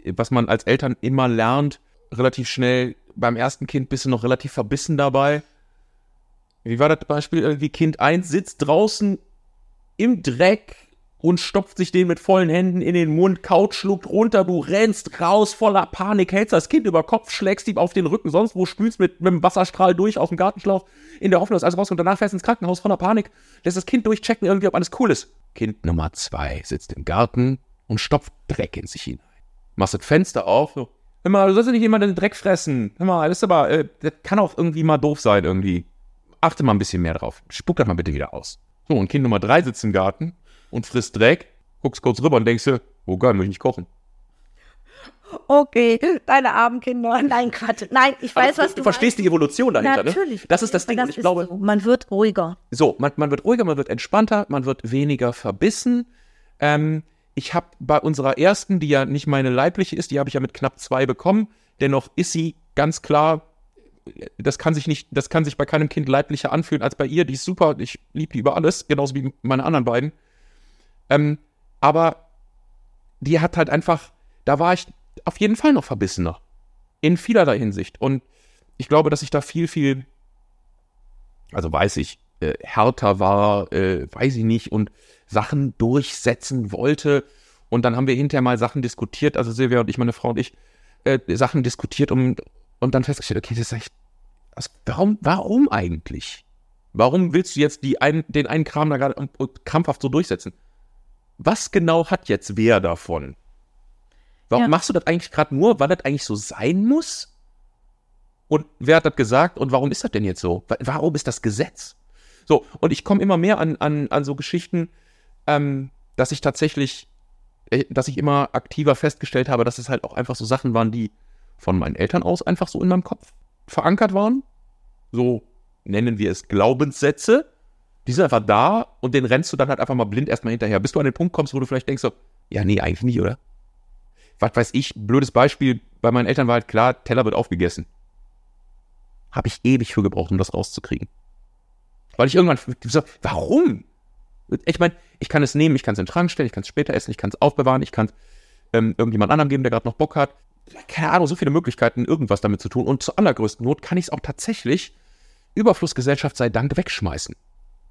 was man als Eltern immer lernt, relativ schnell. Beim ersten Kind bist du noch relativ verbissen dabei. wie war das Beispiel? Irgendwie Kind 1 sitzt draußen im Dreck und stopft sich den mit vollen Händen in den Mund, Couch schluckt runter, du rennst raus voller Panik, hältst das Kind über Kopf, schlägst ihm auf den Rücken, sonst wo spülst mit, mit dem Wasserstrahl durch auf dem Gartenschlauch, in der Hoffnung, dass alles rauskommt. Danach fährst du ins Krankenhaus voller Panik, lässt das Kind durchchecken, irgendwie, ob alles cool ist. Kind Nummer zwei sitzt im Garten und stopft Dreck in sich hinein. Machst das Fenster auf, so, hör mal, du sollst ja nicht jemanden den Dreck fressen. Hör mal, das ist aber, äh, das kann auch irgendwie mal doof sein, irgendwie. Achte mal ein bisschen mehr drauf. Spuck das mal bitte wieder aus. So, und Kind Nummer drei sitzt im Garten und frisst Dreck, guckst kurz rüber und denkst dir, oh geil, muss ich nicht kochen. Okay, deine armen Kinder. Nein, Quatsch. Nein, ich weiß, Aber was du du verstehst die Evolution meinst. dahinter, Natürlich. ne? Das ist das Ding. Das ich glaube, so. Man wird ruhiger. so, man, man wird ruhiger, man wird entspannter, man wird weniger verbissen. Ähm, ich habe bei unserer ersten, die ja nicht meine leibliche ist, die habe ich ja mit knapp zwei bekommen. Dennoch ist sie ganz klar, das kann sich nicht, das kann sich bei keinem Kind leiblicher anfühlen als bei ihr. Die ist super, ich liebe die über alles, genauso wie meine anderen beiden. Ähm, aber die hat halt einfach, da war ich auf jeden Fall noch verbissener. In vielerlei Hinsicht. Und ich glaube, dass ich da viel, viel, also weiß ich, äh, härter war, äh, weiß ich nicht, und Sachen durchsetzen wollte. Und dann haben wir hinterher mal Sachen diskutiert, also Silvia und ich, meine Frau und ich, äh, Sachen diskutiert und, und dann festgestellt, okay, das ist echt, was, warum, warum eigentlich? Warum willst du jetzt die ein, den einen Kram da gerade krampfhaft so durchsetzen? Was genau hat jetzt wer davon? Warum Ja. machst du das eigentlich gerade nur, weil das eigentlich so sein muss? Und wer hat das gesagt und warum ist das denn jetzt so? Wa- Warum ist das Gesetz? So, und ich komme immer mehr an, an, an so Geschichten, ähm, dass ich tatsächlich, äh, dass ich immer aktiver festgestellt habe, dass es halt auch einfach so Sachen waren, die von meinen Eltern aus einfach so in meinem Kopf verankert waren. So nennen wir es Glaubenssätze. Die sind einfach da und den rennst du dann halt einfach mal blind erstmal hinterher, bis du an den Punkt kommst, wo du vielleicht denkst so, ja, nee, eigentlich nicht, oder? Was weiß ich, blödes Beispiel, bei meinen Eltern war halt klar, Teller wird aufgegessen. Habe ich ewig für gebraucht, um das rauszukriegen. Weil ich irgendwann so, warum? Ich meine, ich kann es nehmen, ich kann es in den Schrank stellen, ich kann es später essen, ich kann es aufbewahren, ich kann es ähm, irgendjemand anderem geben, der gerade noch Bock hat. Keine Ahnung, so viele Möglichkeiten, irgendwas damit zu tun. Und zur allergrößten Not kann ich es auch tatsächlich, Überflussgesellschaft sei Dank, wegschmeißen.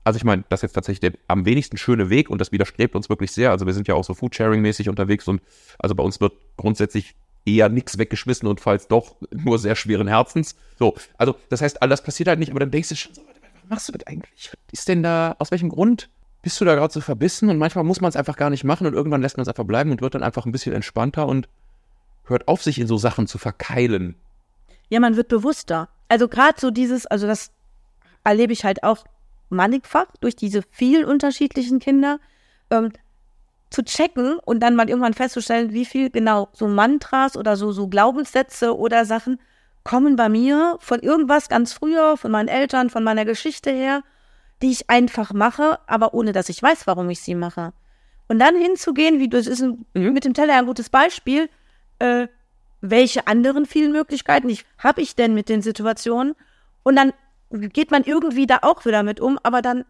Also ich meine, das ist jetzt tatsächlich der am wenigsten schöne Weg und das widerstrebt uns wirklich sehr. Also wir sind ja auch so Foodsharing-mäßig unterwegs und also bei uns wird grundsätzlich eher nichts weggeschmissen und falls doch, nur sehr schweren Herzens. So, also das heißt, all das passiert halt nicht, aber dann denkst du schon so, was machst du das eigentlich? Was ist denn da, aus welchem Grund bist du da gerade so verbissen? Und manchmal muss man es einfach gar nicht machen und irgendwann lässt man es einfach bleiben und wird dann einfach ein bisschen entspannter und hört auf, sich in so Sachen zu verkeilen. Ja, man wird bewusster. Also gerade so dieses, also das erlebe ich halt auch mannigfach durch diese vielen unterschiedlichen Kinder, ähm, zu checken und dann mal irgendwann festzustellen, wie viel genau so Mantras oder so, so Glaubenssätze oder Sachen kommen bei mir von irgendwas ganz früher, von meinen Eltern, von meiner Geschichte her, die ich einfach mache, aber ohne dass ich weiß, warum ich sie mache. Und dann hinzugehen, wie du, das ist ein, mit dem Teller ein gutes Beispiel, äh, welche anderen vielen Möglichkeiten ich, habe ich denn mit den Situationen? Und dann geht man irgendwie da auch wieder mit um, aber dann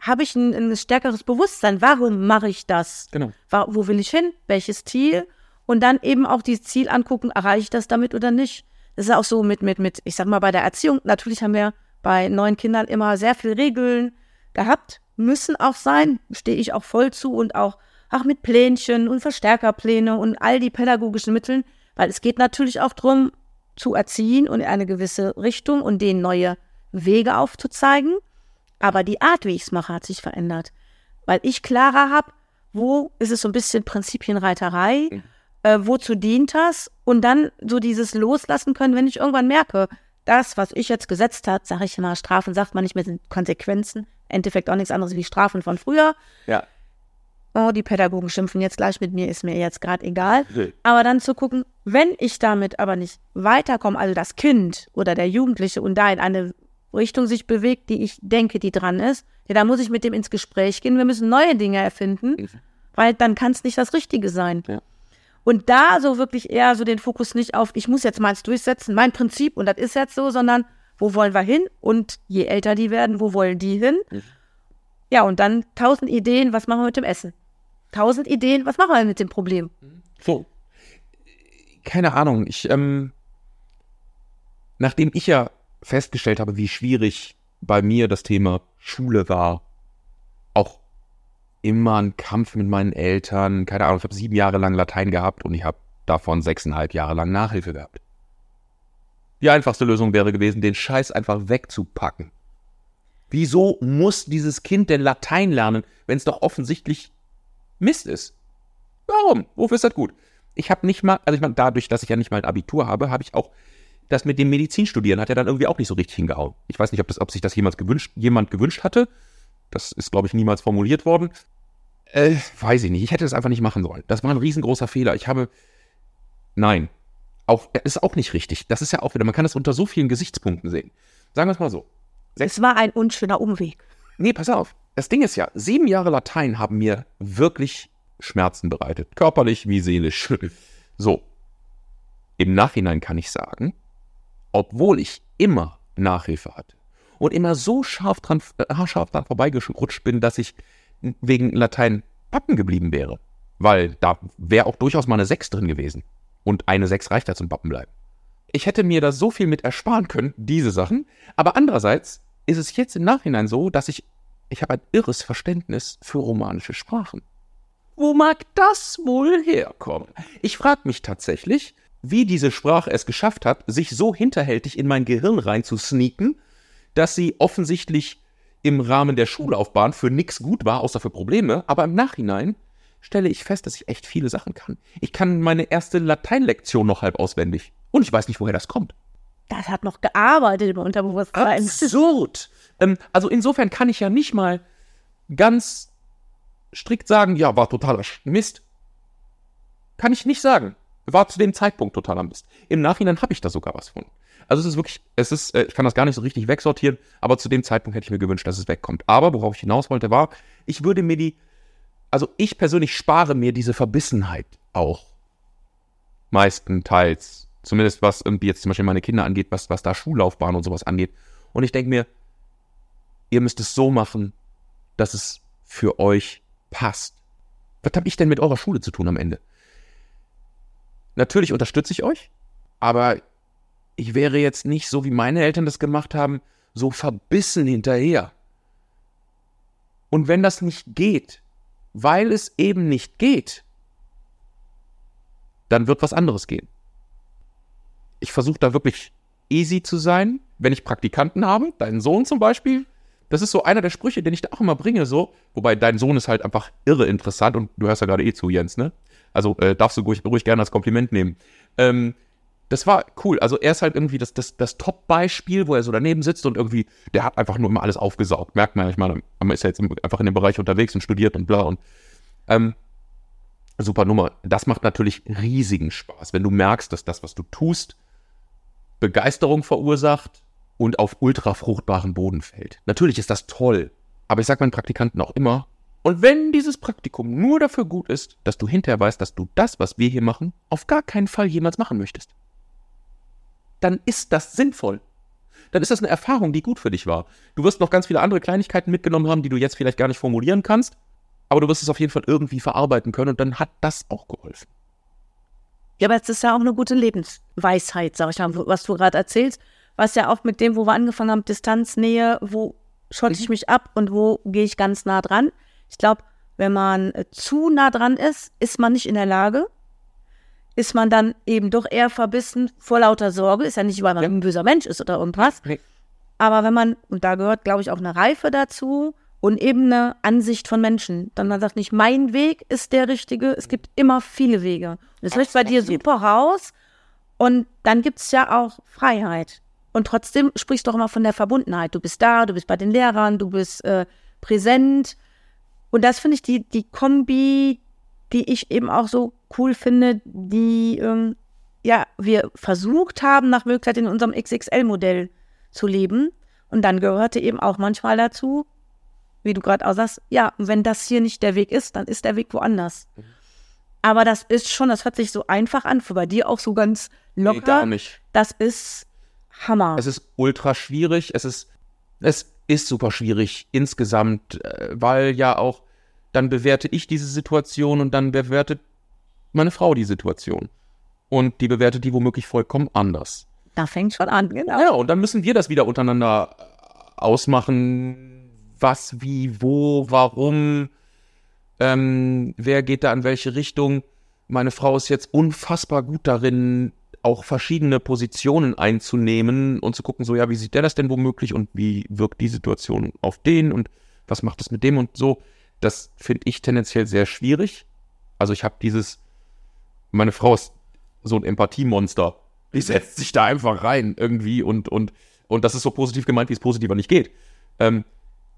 habe ich ein, ein stärkeres Bewusstsein. Warum mache ich das? Genau. Wo will ich hin? Welches Ziel? Und dann eben auch dieses Ziel angucken, erreiche ich das damit oder nicht? Das ist auch so mit, mit, mit, ich sag mal, bei der Erziehung. Natürlich haben wir bei neuen Kindern immer sehr viel Regeln gehabt, müssen auch sein, stehe ich auch voll zu und auch, ach, mit Plänchen und Verstärkerpläne und all die pädagogischen Mitteln, weil es geht natürlich auch darum, zu erziehen und in eine gewisse Richtung und denen neue Wege aufzuzeigen. Aber die Art, wie ich es mache, hat sich verändert. Weil ich klarer habe, wo ist es so ein bisschen Prinzipienreiterei, äh, wozu dient das? Und dann so dieses Loslassen können, wenn ich irgendwann merke, das, was ich jetzt gesetzt hat, sage ich immer, Strafen sagt man nicht mit den Konsequenzen. Im Endeffekt auch nichts anderes wie Strafen von früher. Ja. Oh, die Pädagogen schimpfen jetzt gleich mit mir, ist mir jetzt gerade egal. Aber dann zu gucken, wenn ich damit aber nicht weiterkomme, also das Kind oder der Jugendliche und da in eine Richtung sich bewegt, die ich denke, die dran ist, ja, dann muss ich mit dem ins Gespräch gehen. Wir müssen neue Dinge erfinden, weil dann kann es nicht das Richtige sein. Ja. Und da so wirklich eher so den Fokus nicht auf, ich muss jetzt meins durchsetzen, mein Prinzip und das ist jetzt so, sondern wo wollen wir hin? Und je älter die werden, wo wollen die hin? Ja, und dann tausend Ideen, was machen wir mit dem Essen? Tausend Ideen, was machen wir mit dem Problem? So. Keine Ahnung. Ich, ähm, nachdem ich ja festgestellt habe, wie schwierig bei mir das Thema Schule war auch immer ein Kampf mit meinen Eltern. Keine Ahnung, ich habe sieben Jahre lang Latein gehabt und ich habe davon sechseinhalb Jahre lang Nachhilfe gehabt. Die einfachste Lösung wäre gewesen, den Scheiß einfach wegzupacken. Wieso muss dieses Kind denn Latein lernen, wenn es doch offensichtlich Mist ist? Warum? Wofür ist das gut? Ich habe nicht mal, also ich meine, dadurch, dass ich ja nicht mal ein Abitur habe, habe ich auch das mit dem Medizinstudieren hat ja dann irgendwie auch nicht so richtig hingehauen. Ich weiß nicht, ob, das, ob sich das jemals gewünscht, jemand gewünscht hatte. Das ist, glaube ich, niemals formuliert worden. Äh, weiß ich nicht. Ich hätte das einfach nicht machen sollen. Das war ein riesengroßer Fehler. Ich habe. Nein. Auch, ist auch nicht richtig. Das ist ja auch wieder, man kann das unter so vielen Gesichtspunkten sehen. Sagen wir es mal so. Es war ein unschöner Umweg. Nee, pass auf. Das Ding ist ja, sieben Jahre Latein haben mir wirklich Schmerzen bereitet. Körperlich wie seelisch. So. Im Nachhinein kann ich sagen, obwohl ich immer Nachhilfe hatte und immer so scharf dran, äh, haarscharf dran vorbeigerutscht bin, dass ich wegen Latein pappen geblieben wäre. Weil da wäre auch durchaus mal eine 6 drin gewesen. Und eine 6 reicht ja zum Pappenbleiben. Ich hätte mir da so viel mit ersparen können, diese Sachen. Aber andererseits ist es jetzt im Nachhinein so, dass ich, ich habe ein irres Verständnis für romanische Sprachen. Wo mag das wohl herkommen? Ich frage mich tatsächlich, wie diese Sprache es geschafft hat, sich so hinterhältig in mein Gehirn reinzusneaken, dass sie offensichtlich im Rahmen der Schullaufbahn für nichts gut war, außer für Probleme, aber im Nachhinein stelle ich fest, dass ich echt viele Sachen kann. Ich kann meine erste Lateinlektion noch halb auswendig. Und ich weiß nicht, woher das kommt. Das hat noch gearbeitet im Unterbewusstsein. Absurd. ähm, also insofern kann ich ja nicht mal ganz strikt sagen, ja, war totaler Mist. Kann ich nicht sagen. War zu dem Zeitpunkt totaler Mist. Im Nachhinein habe ich da sogar was von. Also es ist wirklich, es ist, äh, ich kann das gar nicht so richtig wegsortieren, aber zu dem Zeitpunkt hätte ich mir gewünscht, dass es wegkommt. Aber worauf ich hinaus wollte, war, ich würde mir die, also ich persönlich spare mir diese Verbissenheit auch. Meistenteils. Zumindest was irgendwie jetzt zum Beispiel meine Kinder angeht, was, was da Schullaufbahn und sowas angeht. Und ich denke mir, ihr müsst es so machen, dass es für euch passt. Was habe ich denn mit eurer Schule zu tun am Ende? Natürlich unterstütze ich euch, aber ich wäre jetzt nicht so, wie meine Eltern das gemacht haben, so verbissen hinterher. Und wenn das nicht geht, weil es eben nicht geht, dann wird was anderes gehen. Ich versuche da wirklich easy zu sein, wenn ich Praktikanten habe, deinen Sohn zum Beispiel. Das ist so einer der Sprüche, den ich da auch immer bringe, so. Wobei dein Sohn ist halt einfach irre interessant und du hörst ja gerade eh zu, Jens, ne? Also äh, darfst du ruhig, ruhig gerne als Kompliment nehmen. Ähm, das war cool. Also er ist halt irgendwie das, das, das Top-Beispiel, wo er so daneben sitzt und irgendwie, der hat einfach nur immer alles aufgesaugt. Merkt man, ich meine, man ist ja jetzt einfach in dem Bereich unterwegs und studiert und bla und ähm, super Nummer. Das macht natürlich riesigen Spaß, wenn du merkst, dass das, was du tust, Begeisterung verursacht und auf ultra fruchtbaren Boden fällt. Natürlich ist das toll, aber ich sage meinen Praktikanten auch immer, und wenn dieses Praktikum nur dafür gut ist, dass du hinterher weißt, dass du das, was wir hier machen, auf gar keinen Fall jemals machen möchtest dann ist das sinnvoll. Dann ist das eine Erfahrung, die gut für dich war. Du wirst noch ganz viele andere Kleinigkeiten mitgenommen haben, die du jetzt vielleicht gar nicht formulieren kannst, aber du wirst es auf jeden Fall irgendwie verarbeiten können und dann hat das auch geholfen. Ja, aber es ist ja auch eine gute Lebensweisheit, sag ich mal, was du gerade erzählst. Was ja auch mit dem, wo wir angefangen haben, Distanz, Nähe, wo schotte ich mhm. mich ab und wo gehe ich ganz nah dran. Ich glaube, wenn man äh, zu nah dran ist, ist man nicht in der Lage, ist man dann eben doch eher verbissen vor lauter Sorge. Ist ja nicht, weil man ja. ein böser Mensch ist oder irgendwas. Nee. Aber wenn man, und da gehört, glaube ich, auch eine Reife dazu und eben eine Ansicht von Menschen, dann man sagt nicht, mein Weg ist der richtige. Es gibt immer viele Wege. Das riecht bei dir super raus. Und dann gibt es ja auch Freiheit. Und trotzdem sprichst du auch immer von der Verbundenheit. Du bist da, du bist bei den Lehrern, du bist äh, präsent. Und das finde ich die, die Kombi, die ich eben auch so cool finde, die ähm, ja, wir versucht haben, nach Möglichkeit in unserem XXL-Modell zu leben. Und dann gehörte eben auch manchmal dazu, wie du gerade auch sagst, ja, wenn das hier nicht der Weg ist, dann ist der Weg woanders. Aber das ist schon, das hört sich so einfach an, für bei dir auch so ganz locker. Nee, gar nicht. Das ist Hammer. Es ist ultra schwierig. Es ist, es ist super schwierig insgesamt, äh, weil ja auch dann bewerte ich diese Situation und dann bewertet meine Frau die Situation. Und die bewertet die womöglich vollkommen anders. Da fängt schon an, genau. Ja, und dann müssen wir das wieder untereinander ausmachen, was, wie, wo, warum, ähm, wer geht da in welche Richtung. Meine Frau ist jetzt unfassbar gut darin, auch verschiedene Positionen einzunehmen und zu gucken, so ja, wie sieht der das denn womöglich und wie wirkt die Situation auf den und was macht das mit dem und so. Das finde ich tendenziell sehr schwierig. Also ich habe dieses, meine Frau ist so ein Empathiemonster. Die setzt sich da einfach rein irgendwie und, und, und das ist so positiv gemeint, wie es positiver nicht geht. Ähm,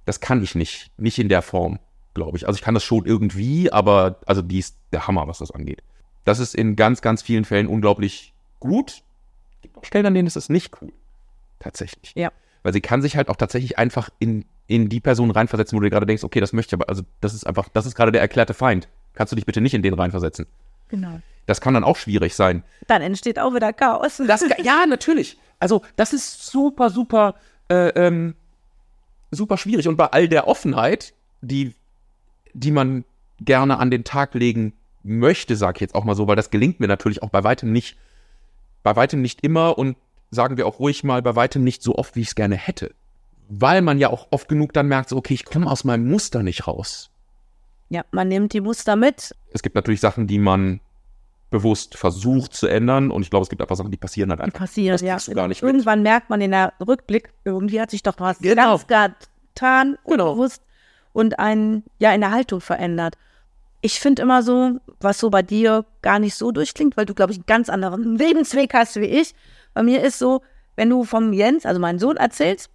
das kann ich nicht. Nicht in der Form, glaube ich. Also ich kann das schon irgendwie, aber also die ist der Hammer, was das angeht. Das ist in ganz, ganz vielen Fällen unglaublich gut. Es gibt auch Stellen, an denen ist es nicht cool. Tatsächlich. Ja. Weil sie kann sich halt auch tatsächlich einfach in, in die Person reinversetzen, wo du dir gerade denkst, okay, das möchte ich aber, also das ist einfach, das ist gerade der erklärte Feind. Kannst du dich bitte nicht in den reinversetzen. Genau. Das kann dann auch schwierig sein. Dann entsteht auch wieder Chaos. Das, ja, natürlich. Also, das ist super, super, äh, ähm, super schwierig. Und bei all der Offenheit, die, die man gerne an den Tag legen möchte, sag ich jetzt auch mal so, weil das gelingt mir natürlich auch bei weitem nicht, bei weitem nicht immer und sagen wir auch ruhig mal, bei weitem nicht so oft, wie ich es gerne hätte. Weil man ja auch oft genug dann merkt, so, okay, ich komme aus meinem Muster nicht raus. Ja, man nimmt die Muster mit. Es gibt natürlich Sachen, die man bewusst versucht zu ändern und ich glaube, es gibt einfach Sachen, die passieren halt Die einfach. passieren, Das ja. du gar nicht mit. Irgendwann merkt man in der Rückblick, irgendwie hat sich doch was Genau. ganz getan, Genau. unbewusst und einen, ja, in der Haltung verändert. Ich finde immer so, was so bei dir gar nicht so durchklingt, weil du, glaube ich, einen ganz anderen Lebensweg hast wie ich. Bei mir ist so, wenn du vom Jens, also meinen Sohn, erzählst,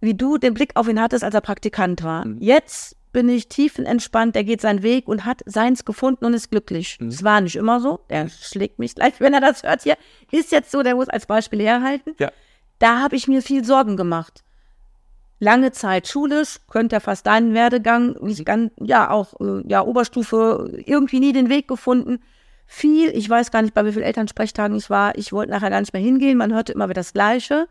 wie du den Blick auf ihn hattest, als er Praktikant war. Mhm. Jetzt bin ich tiefenentspannt, der geht seinen Weg und hat seins gefunden und ist glücklich. Mhm. Es war nicht immer so, der schlägt mich gleich, wenn er das hört hier. Ist jetzt so, der muss als Beispiel herhalten. Ja. Da habe ich mir viel Sorgen gemacht. Lange Zeit schulisch, könnte ja fast deinen Werdegang, nicht ganz, ja, auch, äh, ja, Oberstufe, irgendwie nie den Weg gefunden. Viel, ich weiß gar nicht, bei wie vielen Elternsprechtagen ich war, ich wollte nachher gar nicht mehr hingehen, man hörte immer wieder das Gleiche.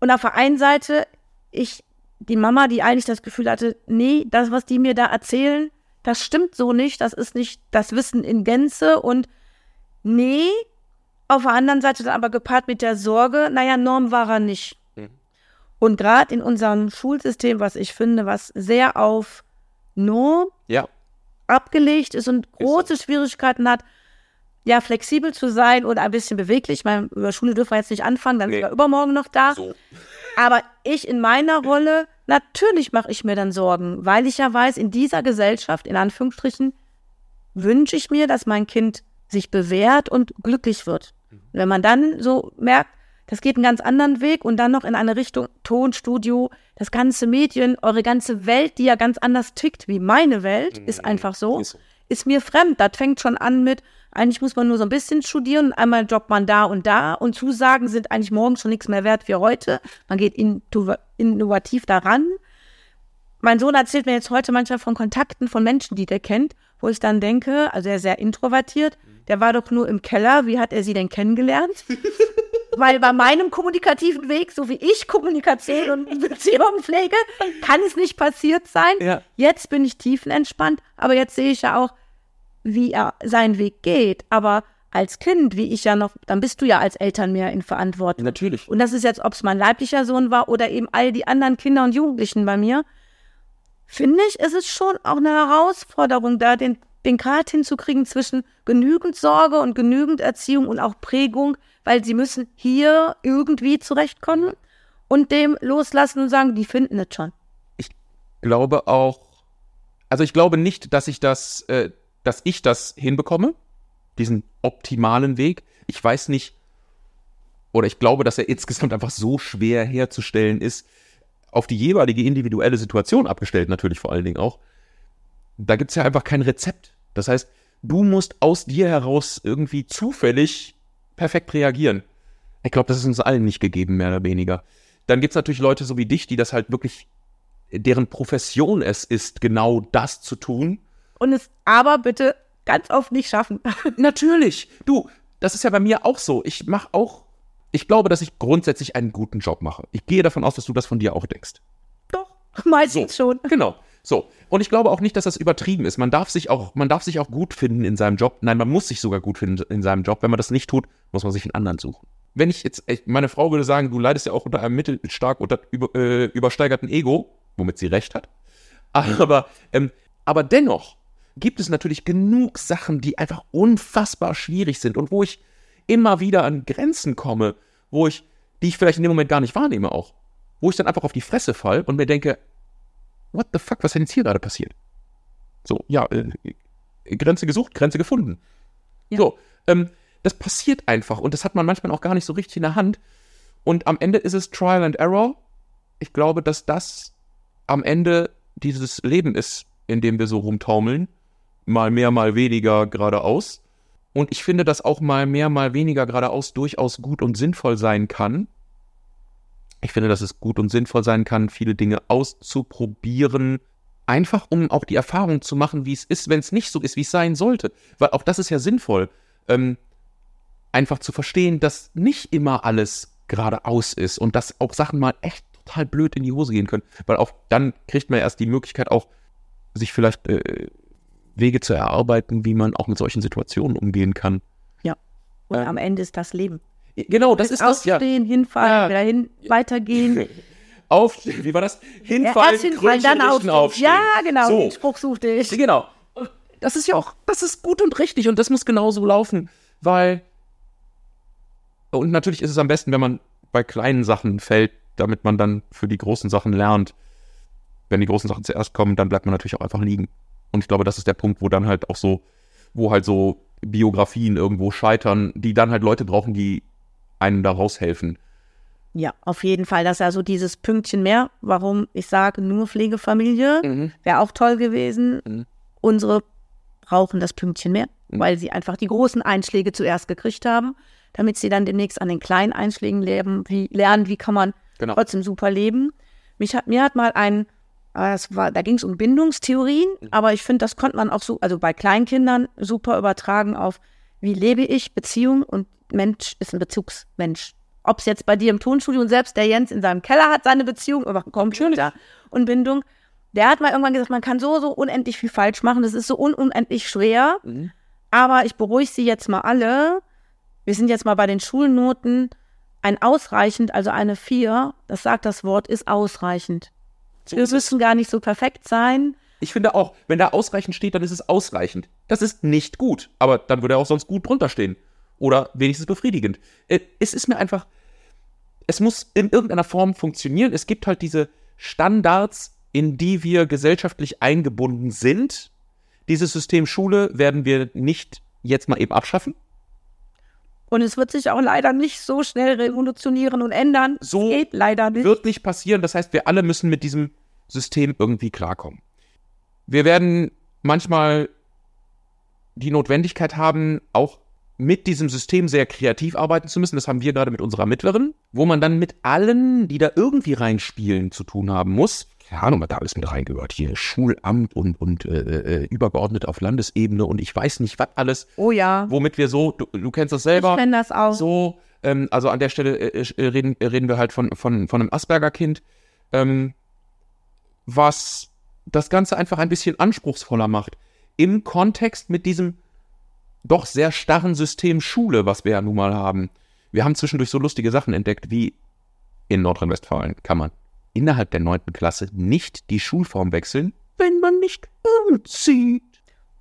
Und auf der einen Seite, ich, die Mama, die eigentlich das Gefühl hatte, nee, das, was die mir da erzählen, das stimmt so nicht, das ist nicht das Wissen in Gänze und nee, auf der anderen Seite dann aber gepaart mit der Sorge, naja, Norm war er nicht. Mhm. Und gerade in unserem Schulsystem, was ich finde, was sehr auf Norm Ja. abgelegt ist und große Schwierigkeiten hat, ja, flexibel zu sein und ein bisschen beweglich. Ich meine, über Schule dürfen wir jetzt nicht anfangen, dann Nee. sind wir übermorgen noch da. So. Aber ich in meiner Rolle, natürlich mache ich mir dann Sorgen, weil ich ja weiß, in dieser Gesellschaft, in Anführungsstrichen, wünsche ich mir, dass mein Kind sich bewährt und glücklich wird. Und wenn man dann so merkt, das geht einen ganz anderen Weg und dann noch in eine Richtung Tonstudio, das ganze Medien, eure ganze Welt, die ja ganz anders tickt wie meine Welt, ist einfach so, Ist mir fremd. Das fängt schon an mit, eigentlich muss man nur so ein bisschen studieren, einmal jobbt man da und da und Zusagen sind eigentlich morgen schon nichts mehr wert wie heute. Man geht innovativ daran. Mein Sohn erzählt mir jetzt heute manchmal von Kontakten von Menschen, die der kennt, wo ich dann denke, also er ist sehr introvertiert, der war doch nur im Keller, wie hat er sie denn kennengelernt? Weil bei meinem kommunikativen Weg, so wie ich Kommunikation und Beziehung pflege, kann es nicht passiert sein. Ja. Jetzt bin ich tiefenentspannt, aber jetzt sehe ich ja auch, wie er seinen Weg geht. Aber als Kind, wie ich ja noch, dann bist du ja als Eltern mehr in Verantwortung. Natürlich. Und das ist jetzt, ob es mein leiblicher Sohn war oder eben all die anderen Kinder und Jugendlichen bei mir, finde ich, ist es schon auch eine Herausforderung, da den, den Grad hinzukriegen zwischen genügend Sorge und genügend Erziehung und auch Prägung, weil sie müssen hier irgendwie zurechtkommen und dem loslassen und sagen, die finden es schon. glaube auch, also ich glaube nicht, dass ich das, äh, dass ich das hinbekomme, diesen optimalen Weg. Ich weiß nicht, oder ich glaube, dass er insgesamt einfach so schwer herzustellen ist, auf die jeweilige individuelle Situation abgestellt, natürlich vor allen Dingen auch. Da gibt es ja einfach kein Rezept. Das heißt, du musst aus dir heraus irgendwie zufällig perfekt reagieren. Ich glaube, das ist uns allen nicht gegeben, mehr oder weniger. Dann gibt es natürlich Leute so wie dich, die das halt wirklich deren Profession es ist, genau das zu tun. Und es aber bitte ganz oft nicht schaffen. Natürlich. Du, das ist ja bei mir auch so. Ich mache auch, ich glaube, dass ich grundsätzlich einen guten Job mache. Ich gehe davon aus, dass du das von dir auch denkst. Doch, meistens schon. Genau. So. Und ich glaube auch nicht, dass das übertrieben ist. Man darf sich auch, man darf sich auch gut finden in seinem Job. Nein, man muss sich sogar gut finden in seinem Job. Wenn man das nicht tut, muss man sich einen anderen suchen. wenn ich jetzt, meine Frau würde sagen, du leidest ja auch unter einem mittelstark unter, über, äh, übersteigerten Ego, womit sie recht hat. Aber, ähm, aber dennoch gibt es natürlich genug Sachen, die einfach unfassbar schwierig sind und wo ich immer wieder an Grenzen komme, wo ich, die ich vielleicht in dem Moment gar nicht wahrnehme auch. Wo ich dann einfach auf die Fresse fall und mir denke, what the fuck, was ist denn jetzt hier gerade passiert? So, ja, äh, Grenze gesucht, Grenze gefunden. Ja. So, ähm, das passiert einfach und das hat man manchmal auch gar nicht so richtig in der Hand. Und am Ende ist es Trial and Error. Ich glaube, dass das am Ende dieses Leben ist, in dem wir so rumtaumeln. Mal mehr, mal weniger geradeaus. Und ich finde, dass auch mal mehr, mal weniger geradeaus durchaus gut und sinnvoll sein kann. Ich finde, dass es gut und sinnvoll sein kann, viele Dinge auszuprobieren. Einfach, um auch die Erfahrung zu machen, wie es ist, wenn es nicht so ist, wie es sein sollte. Weil auch das ist ja sinnvoll. Ähm, einfach zu verstehen, dass nicht immer alles geradeaus ist und dass auch Sachen mal echt total blöd in die Hose gehen können. Weil auch dann kriegt man erst die Möglichkeit, auch sich vielleicht äh, Wege zu erarbeiten, wie man auch mit solchen Situationen umgehen kann. Und Ähm, am Ende ist das Leben. Genau, das ist das, ja. Aufstehen, hinfallen, Ja. wieder hin, weitergehen. Aufstehen, wie war das? Ja, Hinfallen, erst hinfallen, dann richten, aufstehen. Ja, genau, So. den Spruch suchte ich. Genau. Das ist ja auch, das ist gut und richtig und das muss genauso laufen, weil und natürlich ist es am besten, wenn man bei kleinen Sachen fällt, damit man dann für die großen Sachen lernt. Wenn die großen Sachen zuerst kommen, dann bleibt man natürlich auch einfach liegen. Und ich glaube, das ist der Punkt, wo dann halt auch so, wo halt so Biografien irgendwo scheitern, die dann halt Leute brauchen, die einem da raushelfen. Ja, auf jeden Fall. Das ist ja so dieses Pünktchen mehr, warum ich sage, nur Pflegefamilie wäre auch toll gewesen. Mhm. Unsere brauchen das Pünktchen mehr, Mhm. weil sie einfach die großen Einschläge zuerst gekriegt haben, damit sie dann demnächst an den kleinen Einschlägen leben, wie, lernen, wie kann man Genau. trotzdem super leben. Mich hat, mir hat mal ein, äh, es war, da ging es um Bindungstheorien, Mhm. aber ich finde, das konnte man auch so, also bei Kleinkindern super übertragen auf, wie lebe ich Beziehung und Mensch ist ein Bezugsmensch. Ob es jetzt bei dir im Tonstudio und selbst der Jens in seinem Keller hat seine Beziehung über Computer und Bindung. Der hat mal irgendwann gesagt, man kann so, so unendlich viel falsch machen. Das ist so un unendlich schwer. Mhm. Aber ich beruhige sie jetzt mal alle. Wir sind jetzt mal bei den Schulnoten. Ein ausreichend, also eine 4, das sagt das Wort, ist ausreichend. Wir müssen gar nicht so perfekt sein. Ich finde auch, wenn da ausreichend steht, dann ist es ausreichend. Das ist nicht gut, aber dann würde er auch sonst gut drunter stehen. Oder wenigstens befriedigend. Äh, Es ist mir einfach, es muss in irgendeiner Form funktionieren. Es gibt halt diese Standards, in die wir gesellschaftlich eingebunden sind. Dieses System Schule werden wir nicht jetzt mal eben abschaffen. Und es wird sich auch leider nicht so schnell revolutionieren und ändern. So Geht leider nicht. Wird nicht passieren. Das heißt, wir alle müssen mit diesem System irgendwie klarkommen. Wir werden manchmal die Notwendigkeit haben, auch mit diesem System sehr kreativ arbeiten zu müssen. Das haben wir gerade mit unserer Mittleren, wo man dann mit allen, die da irgendwie reinspielen, zu tun haben muss. Keine Ahnung, was da alles mit reingehört. Hier Schulamt und, und äh, äh, übergeordnet auf Landesebene und ich weiß nicht, was alles, oh ja, womit wir so, du, du kennst das ich selber, kenne das auch. so, ähm, also an der Stelle äh, äh, reden, äh, reden wir halt von, von, von einem Asperger-Kind, ähm, was das Ganze einfach ein bisschen anspruchsvoller macht. Im Kontext mit diesem doch sehr starren System Schule, was wir ja nun mal haben. Wir haben zwischendurch so lustige Sachen entdeckt, wie in Nordrhein-Westfalen kann man innerhalb der neunten Klasse nicht die Schulform wechseln, wenn man nicht umzieht.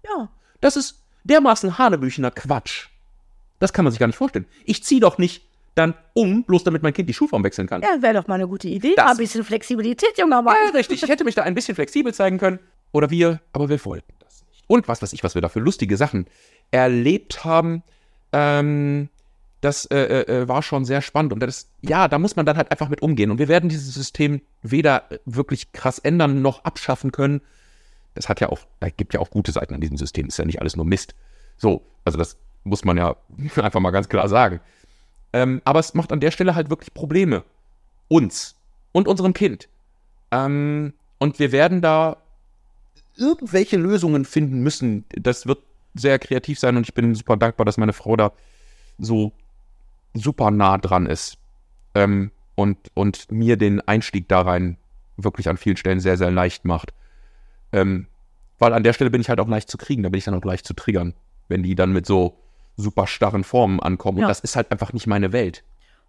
Ja. Das ist dermaßen hanebüchener Quatsch. Das kann man sich gar nicht vorstellen. Ich ziehe doch nicht dann um, bloß damit mein Kind die Schulform wechseln kann. Ja, wäre doch mal eine gute Idee. Das- Mal ein bisschen Flexibilität, junger Mann. Ja, richtig. Ich hätte mich da ein bisschen flexibel zeigen können. Oder wir, aber wir wollten. Und was weiß ich, was wir da für lustige Sachen erlebt haben, ähm, das äh, äh, äh, war schon sehr spannend. Und das, ja, da muss man dann halt einfach mit umgehen. Und wir werden dieses System weder wirklich krass ändern noch abschaffen können. Das hat ja auch, da gibt ja auch gute Seiten an diesem System. Ist ja nicht alles nur Mist. So, also das muss man ja einfach mal ganz klar sagen. Ähm, aber es macht an der Stelle halt wirklich Probleme. Uns und unserem Kind. Ähm, und wir werden da irgendwelche Lösungen finden müssen. Das wird sehr kreativ sein und ich bin super dankbar, dass meine Frau da so super nah dran ist ähm, und, und mir den Einstieg da rein wirklich an vielen Stellen sehr, sehr leicht macht. Ähm, weil an der Stelle bin ich halt auch leicht zu kriegen, da bin ich dann auch leicht zu triggern, wenn die dann mit so super starren Formen ankommen. Ja. Und das ist halt einfach nicht meine Welt.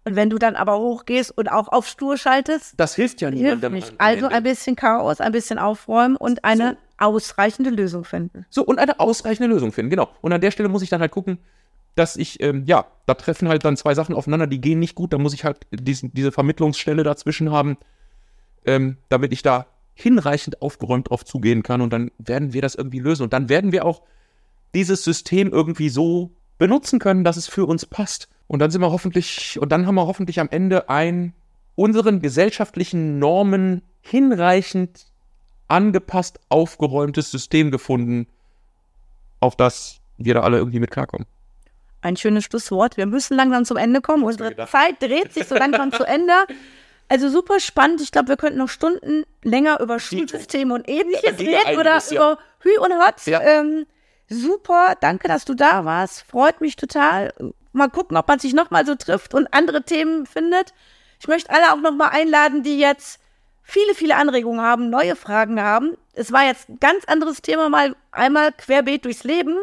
Und wenn du dann aber hochgehst und auch auf Stur schaltest, Das hilft ja hilft niemandem. nicht. am Also ein bisschen Chaos, ein bisschen aufräumen und eine ausreichende Lösung finden. So, und eine ausreichende Lösung finden, genau. Und an der Stelle muss ich dann halt gucken, dass ich, ähm, ja, da treffen halt dann zwei Sachen aufeinander, die gehen nicht gut. Da muss ich halt diesen, diese Vermittlungsstelle dazwischen haben, ähm, damit ich da hinreichend aufgeräumt drauf zugehen kann. Und dann werden wir das irgendwie lösen. Und dann werden wir auch dieses System irgendwie so benutzen können, dass es für uns passt. Und dann sind wir hoffentlich, und dann haben wir hoffentlich am Ende ein unseren gesellschaftlichen Normen hinreichend angepasst, aufgeräumtes System gefunden, auf das wir da alle irgendwie mit klarkommen. Ein schönes Schlusswort. Wir müssen langsam zum Ende kommen. Unsere. Zeit dreht sich so langsam zu Ende. Also super spannend. Ich glaube, wir könnten noch Stunden länger über Schulsysteme und ähnliches reden oder ja. über Hü und Hotz. Ja. Ähm, super. Danke, dass du da warst. Freut mich total. Mal gucken, ob man sich nochmal so trifft und andere Themen findet. Ich möchte alle auch nochmal einladen, die jetzt viele, viele Anregungen haben, neue Fragen haben. Es war jetzt ein ganz anderes Thema, mal einmal querbeet durchs Leben.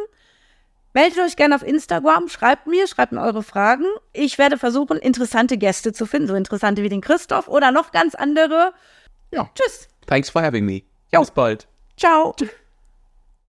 Meldet euch gerne auf Instagram, schreibt mir, schreibt mir eure Fragen. Ich werde versuchen, interessante Gäste zu finden, so interessante wie den Christoph oder noch ganz andere. Ja. Tschüss. Thanks for having me. Bis bald. Ciao.